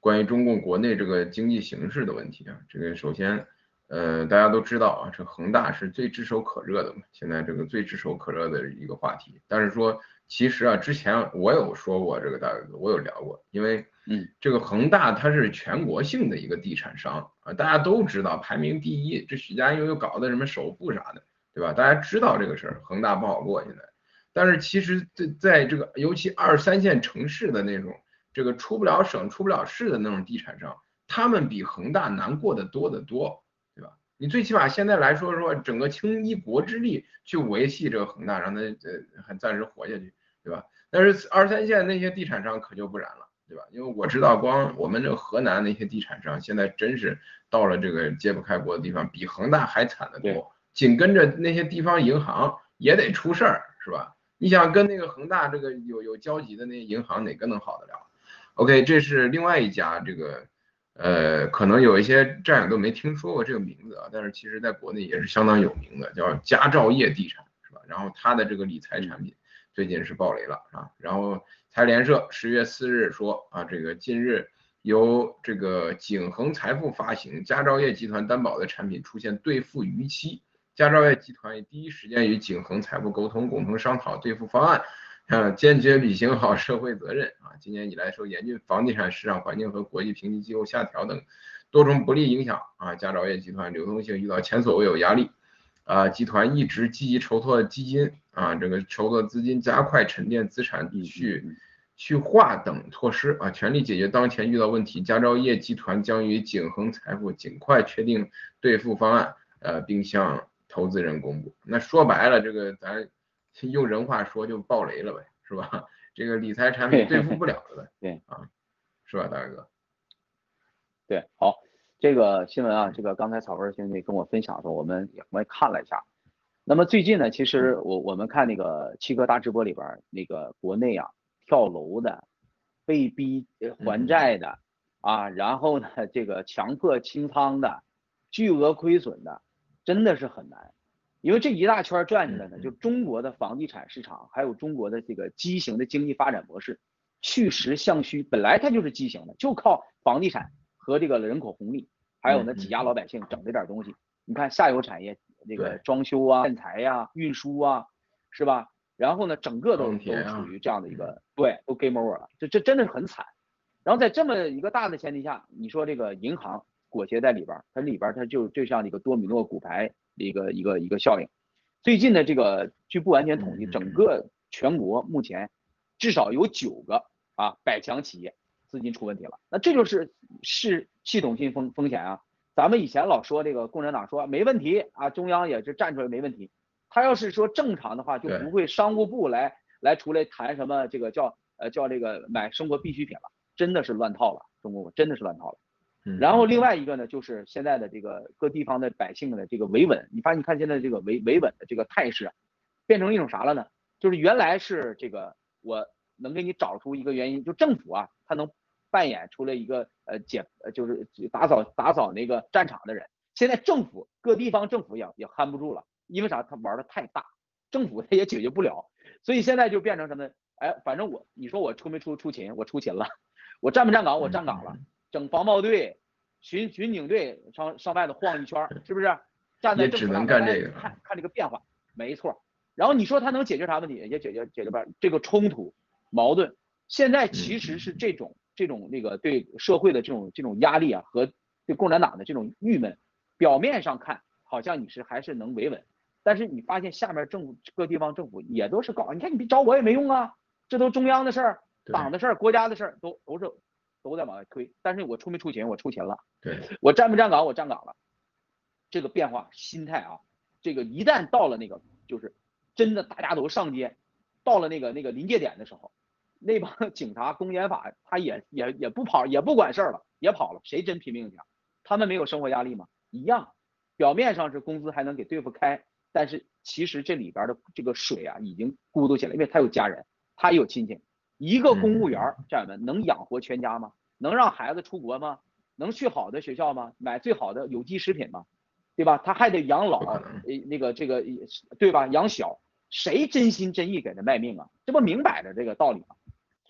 A: 关于中共国内这个经济形势的问题啊，这个首先，呃，大家都知道啊，这恒大是最炙手可热的嘛，现在这个最炙手可热的一个话题。但是说，其实啊，之前我有说过这个大哥，我有聊过，因为
C: 嗯，
A: 这个恒大它是全国性的一个地产商啊，大家都知道排名第一，这许家印又搞的什么首富啥的。对吧？大家知道这个事儿，恒大不好过现在。但是其实，在在这个尤其二三线城市的那种，这个出不了省、出不了市的那种地产商，他们比恒大难过的多得多，对吧？你最起码现在来说说，整个倾一国之力去维系这个恒大，让它呃还暂时活下去，对吧？但是二三线那些地产商可就不然了，对吧？因为我知道，光我们这个河南那些地产商，现在真是到了这个揭不开锅的地方，比恒大还惨得多。紧跟着那些地方银行也得出事儿，是吧？你想跟那个恒大这个有有交集的那些银行，哪个能好得了？OK，这是另外一家这个，呃，可能有一些战友都没听说过这个名字啊，但是其实在国内也是相当有名的，叫佳兆业地产，是吧？然后它的这个理财产品最近是爆雷了啊。然后财联社十月四日说啊，这个近日由这个景恒财富发行佳兆业集团担保的产品出现兑付逾期。佳兆业集团第一时间与景恒财富沟通，共同商讨兑付方案，啊，坚决履行好社会责任啊。今年以来，受严峻房地产市场环境和国际评级机构下调等多种不利影响啊，佳兆业集团流动性遇到前所未有压力啊。集团一直积极筹措基金啊，这个筹措资金，加快沉淀资产去去化等措施啊，全力解决当前遇到问题。佳兆业集团将与景恒财富尽快确定兑付方案，呃，并向。投资人公布，那说白了，这个咱用人话说就爆雷了呗，是吧？这个理财产品对付不了了呗，
C: 对
A: 啊，是吧，大哥？
C: 对，好，这个新闻啊，这个刚才草根兄弟跟我分享的时候，我们也我也看了一下。那么最近呢，其实我我们看那个七哥大直播里边，那个国内啊跳楼的、被逼还债的啊，然后呢这个强迫清仓的、巨额亏损的。真的是很难，因为这一大圈转起来呢，就中国的房地产市场，还有中国的这个畸形的经济发展模式，去实向虚，本来它就是畸形的，就靠房地产和这个人口红利，还有呢挤压老百姓整这点东西。你看下游产业这个装修啊、建材呀、运输啊，是吧？然后呢，整个都都处于这样的一个对，都 game over 了，这这真的是很惨。然后在这么一个大的前提下，你说这个银行。裹挟在里边，它里边它就就像一个多米诺骨牌一个一个一个效应。最近的这个据不完全统计，整个全国目前至少有九个啊百强企业资金出问题了。那这就是是系统性风风险啊。咱们以前老说这个共产党说没问题啊，中央也是站出来没问题。他要是说正常的话，就不会商务部来来出来谈什么这个叫呃叫这个买生活必需品了，真的是乱套了，中国真的是乱套了。然后另外一个呢，就是现在的这个各地方的百姓的这个维稳，你发现你看现在这个维维稳的这个态势，变成一种啥了呢？就是原来是这个我能给你找出一个原因，就政府啊，他能扮演出来一个呃解，就是打扫打扫那个战场的人。现在政府各地方政府也也 hand 不住了，因为啥？他玩的太大，政府 他也解决不了，所以现在就变成什么？哎，反正我你说我出没出出勤？我出勤了，我站不站岗？我站岗了，整防暴队、巡巡警队上上外头晃一圈，是不是？站在政府那
A: 看
C: 看这个变化，没错。然后你说他能解决啥问题？也解决解决不了这个冲突矛盾。现在其实是这种这种那个对社会的这种这种压力啊，和对共产党的这种郁闷，表面上看好像你是还是能维稳，但是你发现下面政府各地方政府也都是搞，你看你找我也没用啊，这都中央的事儿、党的事儿、国家的事儿，都都是都在往外推。但是我出没出勤？我出勤了。
A: 对，
C: 我站不站岗？我站岗了。这个变化心态啊，这个一旦到了那个就是真的大家都上街，到了那个那个临界点的时候，那帮 警察公检法他也也也不跑也不管事儿了，也跑了。谁真拼命去？他们没有生活压力吗？一样。表面上是工资还能给对付开，但是其实这里边的这个水啊已经咕嘟起来，因为他有家人，他也有亲戚。一个公务员家人们能养活全家吗？能让孩子出国吗？能去好的学校吗？买最好的有机食品吗？对吧？他还得养老，呃，那个这个，对吧？养小，谁真心真意给他卖命啊？这不明摆着这个道理吗？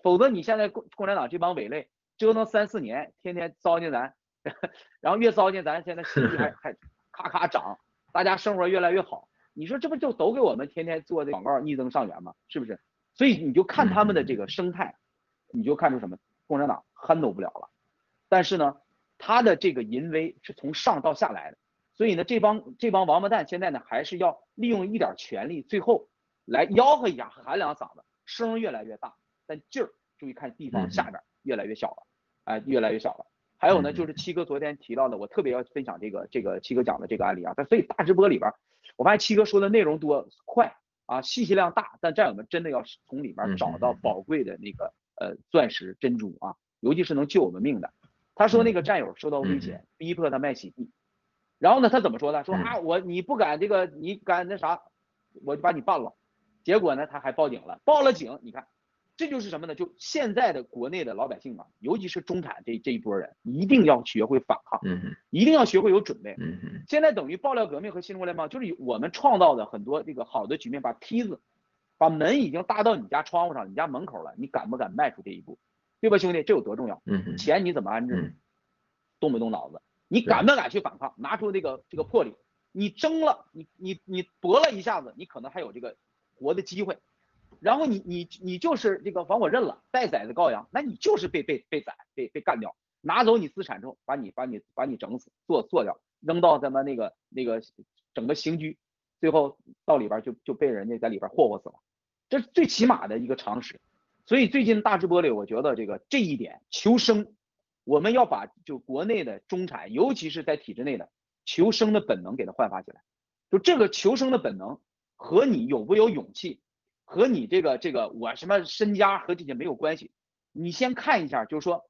C: 否则你现在共共产党这帮伪类折腾三四年，天天糟践咱，然后越糟践咱，现在实力还 还咔咔涨，大家生活越来越好。你说这不就都给我们天天做这广告逆增上缘吗？是不是？所以你就看他们的这个生态，你就看出什么？共产党 handle 不了了。但是呢，他的这个淫威是从上到下来的。所以呢，这帮这帮王八蛋现在呢，还是要利用一点权力，最后来吆喝一下，喊两嗓子，声越来越大，但劲儿注意看地方下边越来越小了，哎，越来越小了。还有呢，就是七哥昨天提到的，我特别要分享这个这个七哥讲的这个案例啊。所以大直播里边，我发现七哥说的内容多快啊，信息量大，但战友们真的要从里面找到宝贵的那个呃钻石珍珠啊，尤其是能救我们命的。他说那个战友受到威胁，逼迫他卖洗地。然后呢，他怎么说呢？说啊，我你不敢这个，你敢那啥，我就把你办了。结果呢，他还报警了。报了警，你看，这就是什么呢？就现在的国内的老百姓嘛，尤其是中产这这一波人，一定要学会反抗，
A: 嗯
C: 一定要学会有准备，
A: 嗯嗯。
C: 现在等于爆料革命和新中国联邦，就是我们创造的很多这个好的局面，把梯子，把门已经搭到你家窗户上，你家门口了，你敢不敢迈出这一步？对吧，兄弟？这有多重要？
A: 嗯
C: 钱你怎么安置？动没动脑子？你敢不敢去反抗？拿出这个这个魄力，你争了，你你你搏了一下子，你可能还有这个活的机会。然后你你你就是这个反我认了，待宰的羔羊，那你就是被被被宰，被被干掉，拿走你资产之后，把你把你把你整死，做做掉，扔到咱们那个那个整个刑拘，最后到里边就就被人家在里边霍霍死了，这是最起码的一个常识。所以最近大直播里，我觉得这个这一点求生。我们要把就国内的中产，尤其是在体制内的求生的本能给它焕发起来。就这个求生的本能和你有没有勇气，和你这个这个我什么身家和这些没有关系。你先看一下，就是说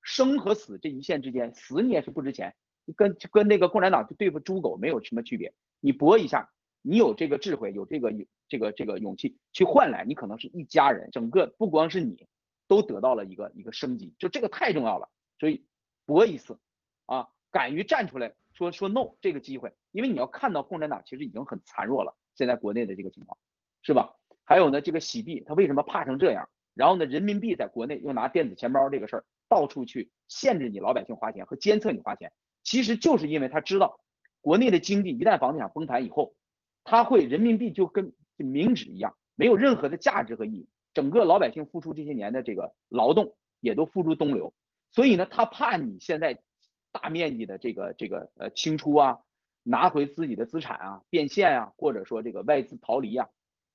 C: 生和死这一线之间，死你也是不值钱，跟跟那个共产党去对付猪狗没有什么区别。你搏一下，你有这个智慧，有这个这个这个勇气去换来，你可能是一家人，整个不光是你都得到了一个一个升级，就这个太重要了。所以搏一次啊，敢于站出来说说 no 这个机会，因为你要看到共产党其实已经很残弱了，现在国内的这个情况是吧？还有呢，这个洗币它为什么怕成这样？然后呢，人民币在国内又拿电子钱包这个事儿到处去限制你老百姓花钱和监测你花钱，其实就是因为他知道国内的经济一旦房地产崩盘以后，他会人民币就跟冥纸一样，没有任何的价值和意义，整个老百姓付出这些年的这个劳动也都付诸东流。所以呢，他怕你现在大面积的这个这个呃清出啊，拿回自己的资产啊，变现啊，或者说这个外资逃离啊，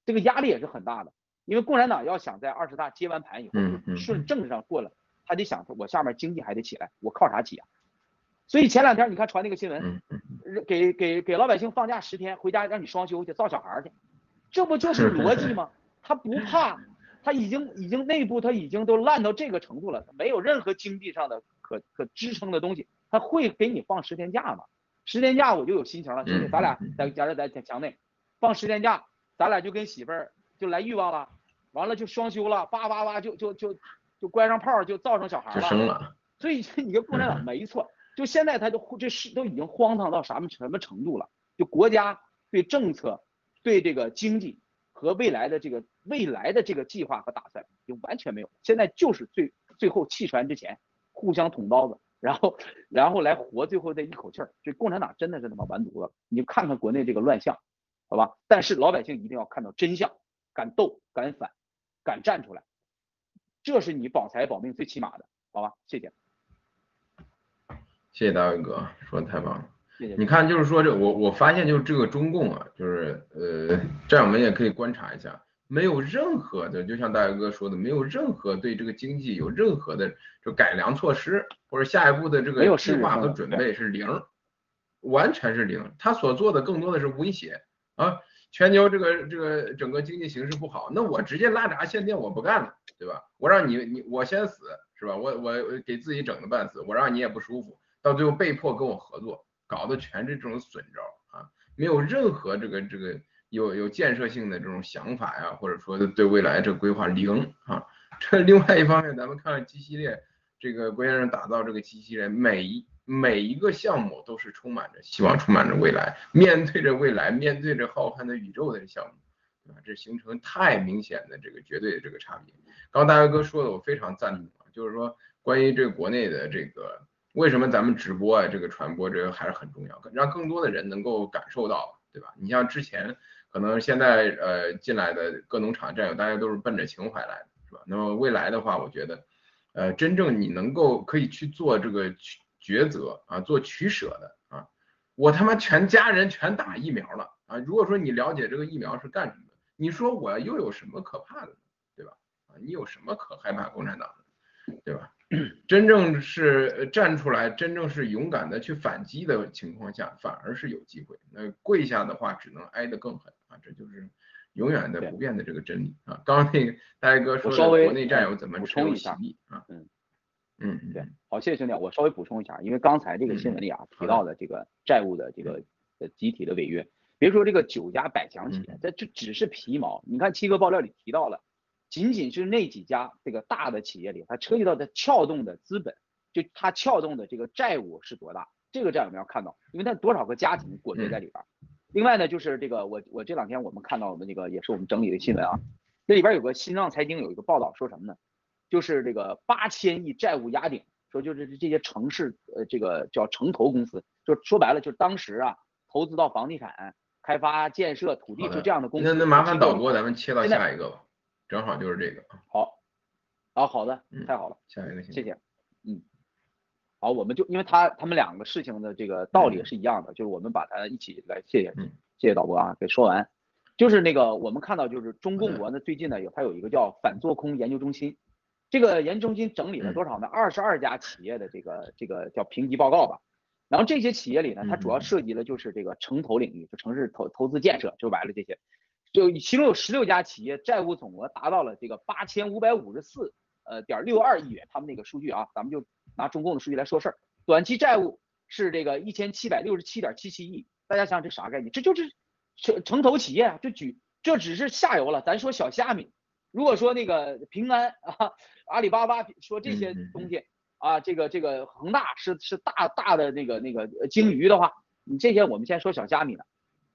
C: 这个压力也是很大的。因为共产党要想在二十大接完盘以后顺政治上过了，他得想我下面经济还得起来，我靠啥起啊？所以前两天你看传那个新闻，给给给老百姓放假十天，回家让你双休去造小孩去，这不就是逻辑吗？他不怕。他已经已经内部他已经都烂到这个程度了，没有任何经济上的可可支撑的东西，他会给你放十天假吗？十天假我就有心情了，兄弟，咱俩在假如在墙内放十天假，咱俩就跟媳妇儿就来欲望了，完了就双休了，叭叭叭就就就就关上炮就造成小孩
A: 了。
C: 所以你跟共产党没错，就现在他就这事都已经荒唐到什么什么程度了？就国家对政策、对这个经济和未来的这个未来的这个计划和打算就完全没有，现在就是最最后弃权之前互相捅刀子。然后，然后来活最后这一口气儿，这共产党真的是他妈完犊子！你看看国内这个乱象，好吧？但是老百姓一定要看到真相，敢斗敢反，敢站出来，这是你保财保命最起码的，好吧？谢谢。
A: 谢谢大卫哥，说的太棒了。
C: 谢谢。
A: 你看，就是说这我我发现就是这个中共啊，就是呃，战友们也可以观察一下。没有任何的，就像大哥说的，没有任何对这个经济有任何的就改良措施，或者下一步的这个计划和准备是零，完全是零。他所做的更多的是威胁啊，全球这个这个整个经济形势不好，那我直接拉闸限电，我不干了，对吧？我让你你我先死是吧？我我给自己整的半死，我让你也不舒服，到最后被迫跟我合作，搞的全是这种损招啊，没有任何这个这个。有有建设性的这种想法呀，或者说对未来这规划零啊。这另外一方面，咱们看 G 系列这个郭先生打造这个机器人，每一每一个项目都是充满着希望，充满着未来。面对着未来，面对着浩瀚的宇宙的项目，对吧？这形成太明显的这个绝对的这个差别。刚刚大哥说的，我非常赞同，就是说关于这个国内的这个为什么咱们直播啊，这个传播这个还是很重要，让更多的人能够感受到，对吧？你像之前。可能现在呃进来的各农场战友，大家都是奔着情怀来的，是吧？那么未来的话，我觉得，呃，真正你能够可以去做这个抉择啊，做取舍的啊，我他妈全家人全打疫苗了啊！如果说你了解这个疫苗是干什么的，你说我又有什么可怕的，对吧？啊，你有什么可害怕共产党的，对吧？真正是站出来，真正是勇敢的去反击的情况下，反而是有机会。那跪下的话，只能挨得更狠啊！这就是永远的不变的这个真理啊！刚刚那个大哥说的国内战友怎么
C: 补充一下
A: 啊？
C: 嗯
A: 嗯，
C: 对，好，谢谢兄弟，我稍微补充一下，因为刚才这个新闻里啊提到的这个债务的这个呃集体的违约，别说这个九家百强企业，这这只是皮毛。你看七哥爆料里提到了。仅仅是那几家这个大的企业里，它涉及到的撬动的资本，就它撬动的这个债务是多大？这个债我们要看到，因为它多少个家庭裹挟在里边。另外呢，就是这个我我这两天我们看到我们这个也是我们整理的新闻啊，这里边有个新浪财经有一个报道说什么呢？就是这个八千亿债务压顶，说就是这些城市呃这个叫城投公司，就说白了就是当时啊投资到房地产开发建设土地就这样的公司。
A: 那那麻烦导播咱们切到下一个吧。正好就是这个
C: 好，啊，好的，太好了，
A: 下一个，
C: 谢谢，嗯，好，我们就因为他他们两个事情的这个道理是一样的，就是我们把它一起来，谢谢，谢谢导播啊，给说完，就是那个我们看到就是中共国呢最近呢有它有一个叫反做空研究中心，这个研究中心整理了多少呢？二十二家企业的这个这个叫评级报告吧，然后这些企业里呢，它主要涉及的就是这个城投领域，就城市投投资建设，就完了这些。就其中有十六家企业债务总额达到了这个八千五百五十四呃点六二亿元，他们那个数据啊，咱们就拿中共的数据来说事儿。短期债务是这个一千七百六十七点七七亿，大家想想这啥概念？这就是城城投企业啊，就举这只是下游了，咱说小虾米。如果说那个平安 啊、阿里巴巴说这些东西啊，这个这个恒大是是大大的那个那个鲸鱼的话，你这些我们先说小虾米呢。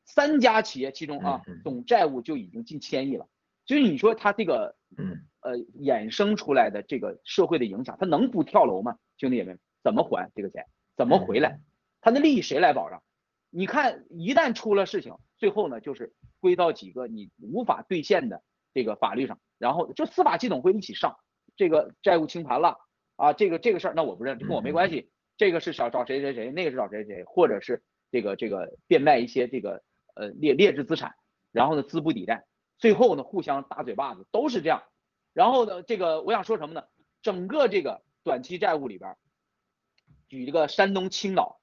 C: 三家企业其中啊，总债务就已经近千亿了，所以你说它这个，
A: 嗯，
C: 呃，衍生出来的这个社会的影响，它能不跳楼吗？兄弟们，怎么还这个钱？怎么回来？他的利益谁来保障？你看，一旦出了事情，最后呢，就是归到几个你无法兑现的这个法律上，然后就司法系统会一起上，这个债务清盘了啊，这个这个事儿，那我不认，跟我没关系，这个是找找谁谁谁，那个是找谁谁，或者是这个这个变卖一些这个。呃，劣劣质资产，然后呢，资不抵债，最后呢，互相打嘴巴子，都是这样。然后呢，这个我想说什么呢？整个这个短期债务里边，举一个山东青岛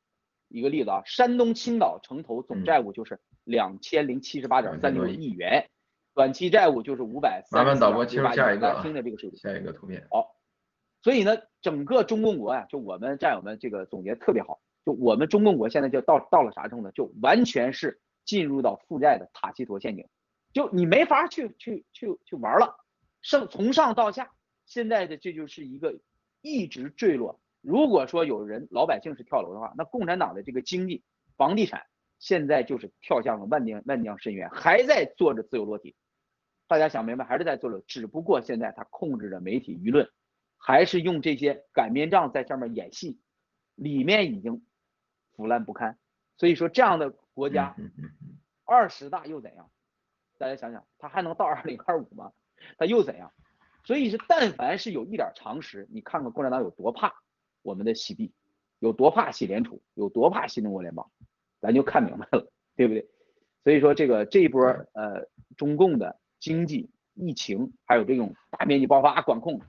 C: 一个例子啊，山东青岛城投总债务就是两千零七十八点三六亿元，短期债务就是五百三十八亿元。大家听着这个数据。
A: 下一个图片。
C: 好，所以呢，整个中共国呀，就我们战友们这个总结特别好，就我们中共国现在就到到了啥程度呢？就完全是。进入到负债的塔西佗陷阱，就你没法去去去去玩了，上从上到下，现在的这就是一个一直坠落。如果说有人老百姓是跳楼的话，那共产党的这个经济、房地产现在就是跳向了万丈万丈深渊，还在做着自由落体。大家想明白，还是在做着，只不过现在他控制着媒体舆论，还是用这些擀面杖在上面演戏，里面已经腐烂不堪。所以说，这样的国家，二十大又怎样？大家想想，他还能到二零二五吗？他又怎样？所以是，但凡是有一点常识，你看看共产党有多怕我们的洗币，有多怕洗联储，有多怕新中国联邦，咱就看明白了，对不对？所以说，这个这一波呃，中共的。经济、疫情，还有这种大面积爆发管控，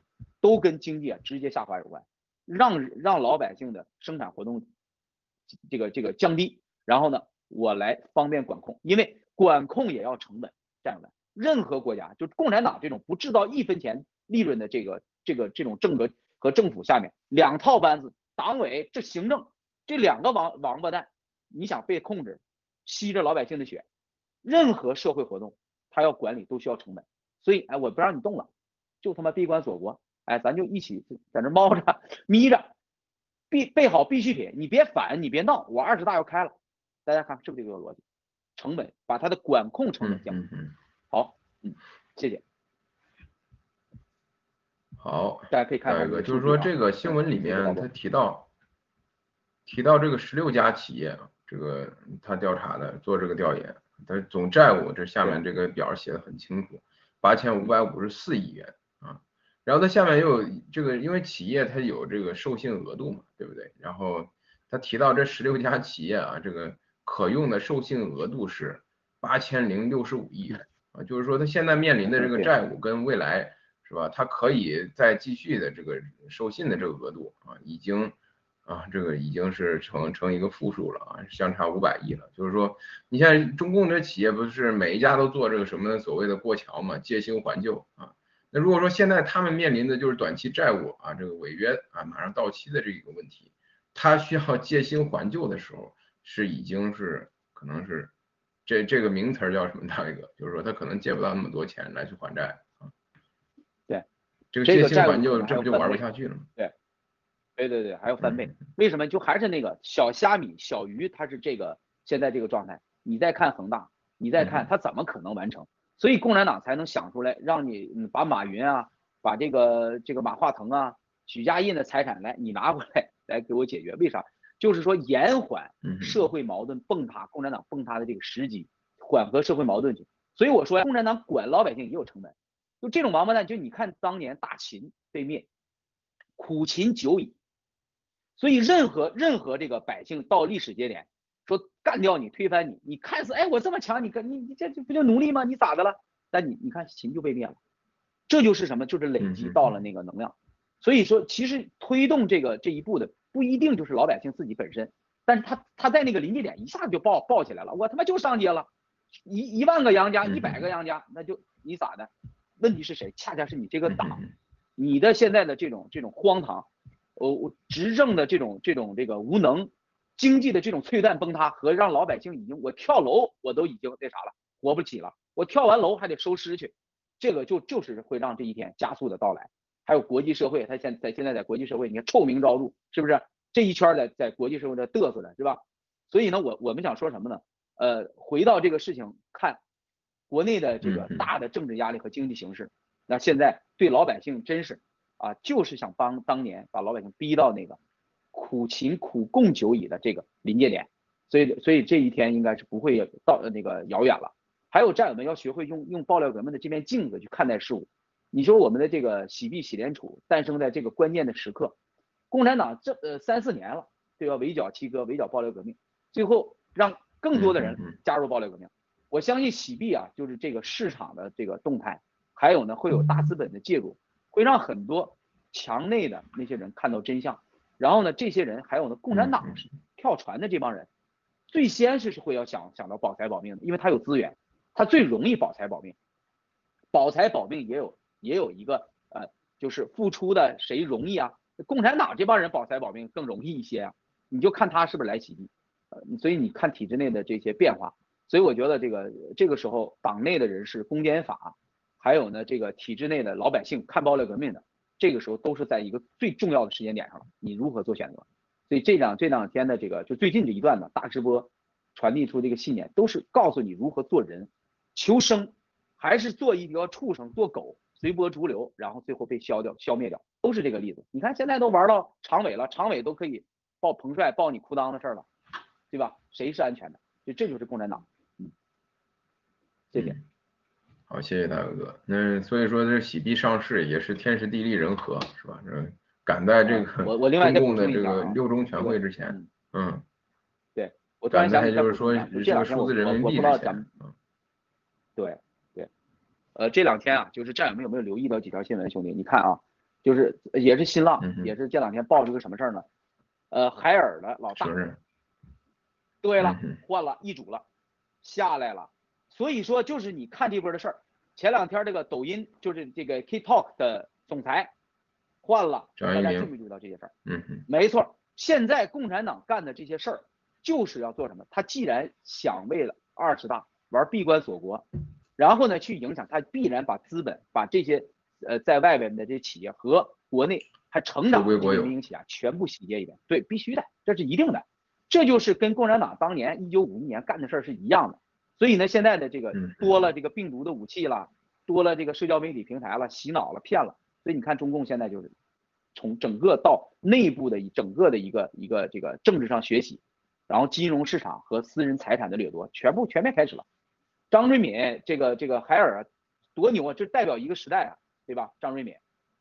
C: 都跟经济啊直接下滑有关，让让老百姓的生产活动这个这个降低，然后呢，我来方便管控，因为管控也要成本，这样的任何国家，就共产党这种不制造一分钱利润的这个这个这种政和和政府下面两套班子，党委这行政这两个王王八蛋，你想被控制，吸着老百姓的血，任何社会活动。他要管理都需要成本，所以哎，我不让你动了，就他妈闭关锁国，哎，咱就一起在那猫着眯着，备备好必需品，你别反，你别闹，我二十大要开了，大家看是不是这个逻辑？成本把它的管控成本降低。好，嗯，谢谢。
A: 好，
C: 大家可以看
A: 一个，就是说这个新闻里面他提到提到这个十六家企业，这个他调查的做这个调研。它总债务，这下面这个表写的很清楚，八千五百五十四亿元啊。然后它下面又有这个，因为企业它有这个授信额度嘛，对不对？然后他提到这十六家企业啊，这个可用的授信额度是八千零六十五亿元啊，就是说它现在面临的这个债务跟未来是吧？它可以再继续的这个授信的这个额度啊，已经。啊，这个已经是成成一个负数了啊，相差五百亿了。就是说，你像中共这企业，不是每一家都做这个什么所谓的过桥嘛，借新还旧啊。那如果说现在他们面临的就是短期债务啊，这个违约啊，马上到期的这一个问题，他需要借新还旧的时候，是已经是可能是这这个名词叫什么？大伟哥，就是说他可能借不到那么多钱来去还债啊。
C: 对，
A: 这个借新还旧，这不就玩不下去了吗？
C: 对。对对对，还要翻倍，为什么？就还是那个小虾米、小鱼，它是这个现在这个状态。你再看恒大，你再看它怎么可能完成？所以共产党才能想出来，让你把马云啊，把这个这个马化腾啊、许家印的财产来，你拿回来来给我解决。为啥？就是说延缓社会矛盾崩塌，共产党崩塌的这个时机，缓和社会矛盾去。所以我说，共产党管老百姓也有成本。就这种王八蛋，就你看当年大秦被灭，苦秦久矣。所以，任何任何这个百姓到历史节点说干掉你、推翻你，你看似哎我这么强，你跟你你这这不就奴隶吗？你咋的了？但你你看秦就被灭了，这就是什么？就是累积到了那个能量。所以说，其实推动这个这一步的不一定就是老百姓自己本身，但是他他在那个临界点一下子就爆爆起来了，我他妈就上街了，一一万个杨家、一百个杨家，那就你咋的？问题是谁？恰恰是你这个党，你的现在的这种这种荒唐。我我执政的这种这种这个无能，经济的这种璀璨崩塌和让老百姓已经我跳楼我都已经那啥了，活不起了，我跳完楼还得收尸去，这个就就是会让这一天加速的到来。还有国际社会，他现在现在在国际社会，你看臭名昭著，是不是？这一圈在在国际社会在嘚瑟的是吧？所以呢，我我们想说什么呢？呃，回到这个事情看，国内的这个大的政治压力和经济形势，那现在对老百姓真是。啊，就是想帮当年把老百姓逼到那个苦秦苦共久矣的这个临界点，所以所以这一天应该是不会到那个遥远了。还有战友们要学会用用爆料革命的这面镜子去看待事物。你说我们的这个洗币洗联储诞生在这个关键的时刻，共产党这呃三四年了，对吧？围剿七哥，围剿爆料革命，最后让更多的人加入爆料革命。我相信洗币啊，就是这个市场的这个动态，还有呢会有大资本的介入。会让很多墙内的那些人看到真相，然后呢，这些人还有呢，共产党跳船的这帮人，最先是是会要想想到保财保命的，因为他有资源，他最容易保财保命。保财保命也有也有一个呃，就是付出的谁容易啊？共产党这帮人保财保命更容易一些啊。你就看他是不是来洗地，呃，所以你看体制内的这些变化，所以我觉得这个这个时候党内的人士、公检法，还有呢这个体制内的老百姓看爆料革命的，这个时候都是在一个最重要的时间点上了，你如何做选择？所以这两这两天的这个就最近这一段的大直播，传递出这个信念，都是告诉你如何做人，求生，还是做一条畜生，做狗，随波逐流，然后最后被消掉、消灭掉，都是这个例子。你看现在都玩到常委了，常委都可以报彭帅、报你裤裆的事儿了，对吧？谁是安全的？就这就是共产党。嗯，谢谢。
A: 好，谢谢大哥。那所以说这洗币上市也是天时地利人和，是吧？这赶在这个
C: 我我另外再
A: 中共的这个六中全会之前，
C: 嗯，
A: 嗯，
C: 对，我突然
A: 赶
C: 想
A: 就是说
C: 这
A: 这个数字人民币之前
C: 对对，呃，这两天啊，就是战友们有没有留意到几条新闻，兄弟？你看啊，就是也是新浪
A: 嗯，
C: 也是这两天爆出个什么事儿呢？呃，海尔的老大对了换了易主了，下来了。所以说，就是你看这波的事儿。前两天这个抖音就是这个 TikTok 的总裁换了，大家注没注意到这些事儿？
A: 嗯哼，
C: 没错，现在共产党干的这些事儿，就是要做什么？他既然想为了二十大玩闭关锁国，然后呢去影响，他必然把资本、把这些呃在外边的这些企业和国内还成长的民营企业全部洗劫一遍。对，必须的，这是一定的。这就是跟共产党当年一九五一年干的事儿是一样的。所以呢，现在的这个
A: 嗯
C: 多了这个病毒的武器了，多了这个社交媒体平台了，洗脑了，骗了。所以你看中共现在就是从整个到内部的一整个的一个一个这个政治上学习，然后金融市场和私人财产的掠夺全部全面开始了。张瑞敏这个这个海尔啊，多牛啊！这代表一个时代啊，对吧？张瑞敏，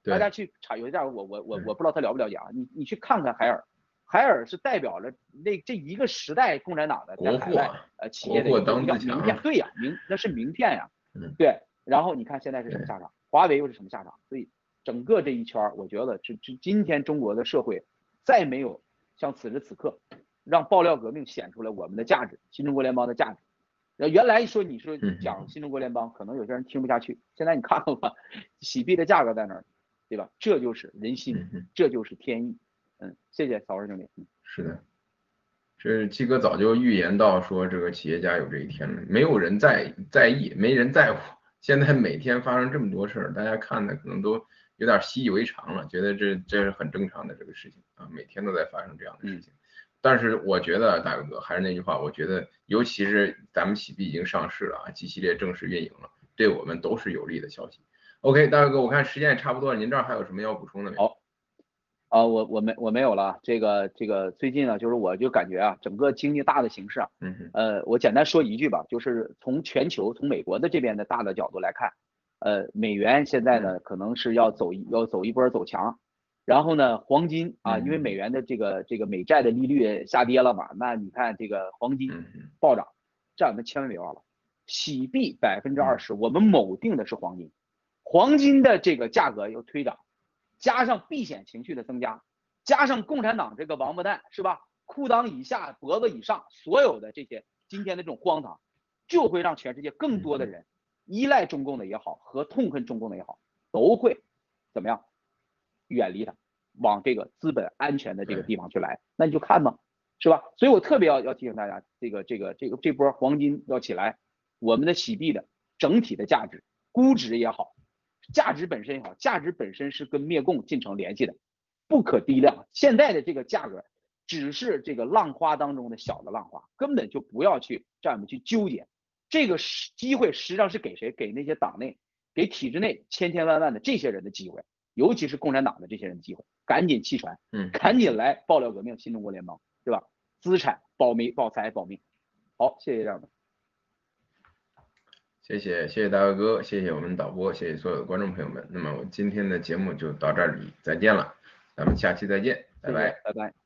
C: 大家，去查有一下，我我我我不知道他了不了解啊，你你去看看海尔，海尔是代表了那这一个时代共产党的在海外呃企业的名片，对呀，名那是名片呀，
A: 嗯
C: 对。然后你看现在是什么下场？华为又是什么下场？所以整个这一圈儿，我觉得这这今天中国的社会再没有像此时此刻让爆料革命显出来我们的价值，新中国联邦的价值。呃，原来说你说
A: 嗯
C: 讲新中国联邦，可能有些人听不下去。现在你看了吧，洗币的价格在哪儿，对吧？这就是人心，这就是天意。嗯，谢谢曹文兄弟。嗯
A: 是的。这七哥早就预言到说这个企业家有这一天了，没有人在在意，没人在乎。现在每天发生这么多事儿，大家看的可能都有点习以为常了，觉得这这是很正常的这个事情啊，每天都在发生这样的事情。但是我觉得大哥还是那句话，我觉得尤其是咱们喜币已经上市了啊，G 系列正式运营了，对我们都是有利的消息。OK，大哥，我看时间也差不多了，您这儿还有什么要补充的没有？
C: 好啊，我我没我没有了。这个这个最近呢，就是我就感觉啊，整个经济大的形势啊，
A: 嗯，
C: 呃，我简单说一句吧，就是从全球从美国的这边的大的角度来看，呃，美元现在呢可能是要走一要走一波走强，然后呢，黄金啊，因为
A: 嗯。
C: 美元的这个这个美债的利率下跌了嘛，那你看这个黄金暴涨，这样们千万别忘了，洗币百分之
A: 嗯
C: 二十，我们某定的是黄金，黄金的这个价格又推涨，加上避险情绪的增加，加上共产党这个王八蛋是吧？裤裆以下、脖子以上所有的这些今天的这种荒唐，就会让全世界更多的人依赖中共的也好，和痛恨中共的也好，都会怎么样远离它，往这个资本安全的这个地方去来。那你就看吧，是吧？所以我特别要要提醒大家，这个这个这个这波黄金要起来，我们的洗币的整体的价值、估值也好，价值本身也好，价值本身是跟灭共进程联系的，不可低量。现在的这个价格只是这个浪花当中的小的浪花，根本就不要去这样去纠结。这个是机会，实际上是给谁？给那些党内、给体制内千千万万的这些人的机会，尤其是共产党的这些人的机会。赶紧弃权，
A: 嗯，
C: 赶紧来爆料革命，新中国联邦，对吧？资产保民、保财、保命。好，谢谢这样的。
A: 谢谢谢谢大哥，谢谢我们导播，谢谢所有的观众朋友们。那么我今天的节目就到这里，再见了，咱们下期再见，拜拜。
C: 拜拜。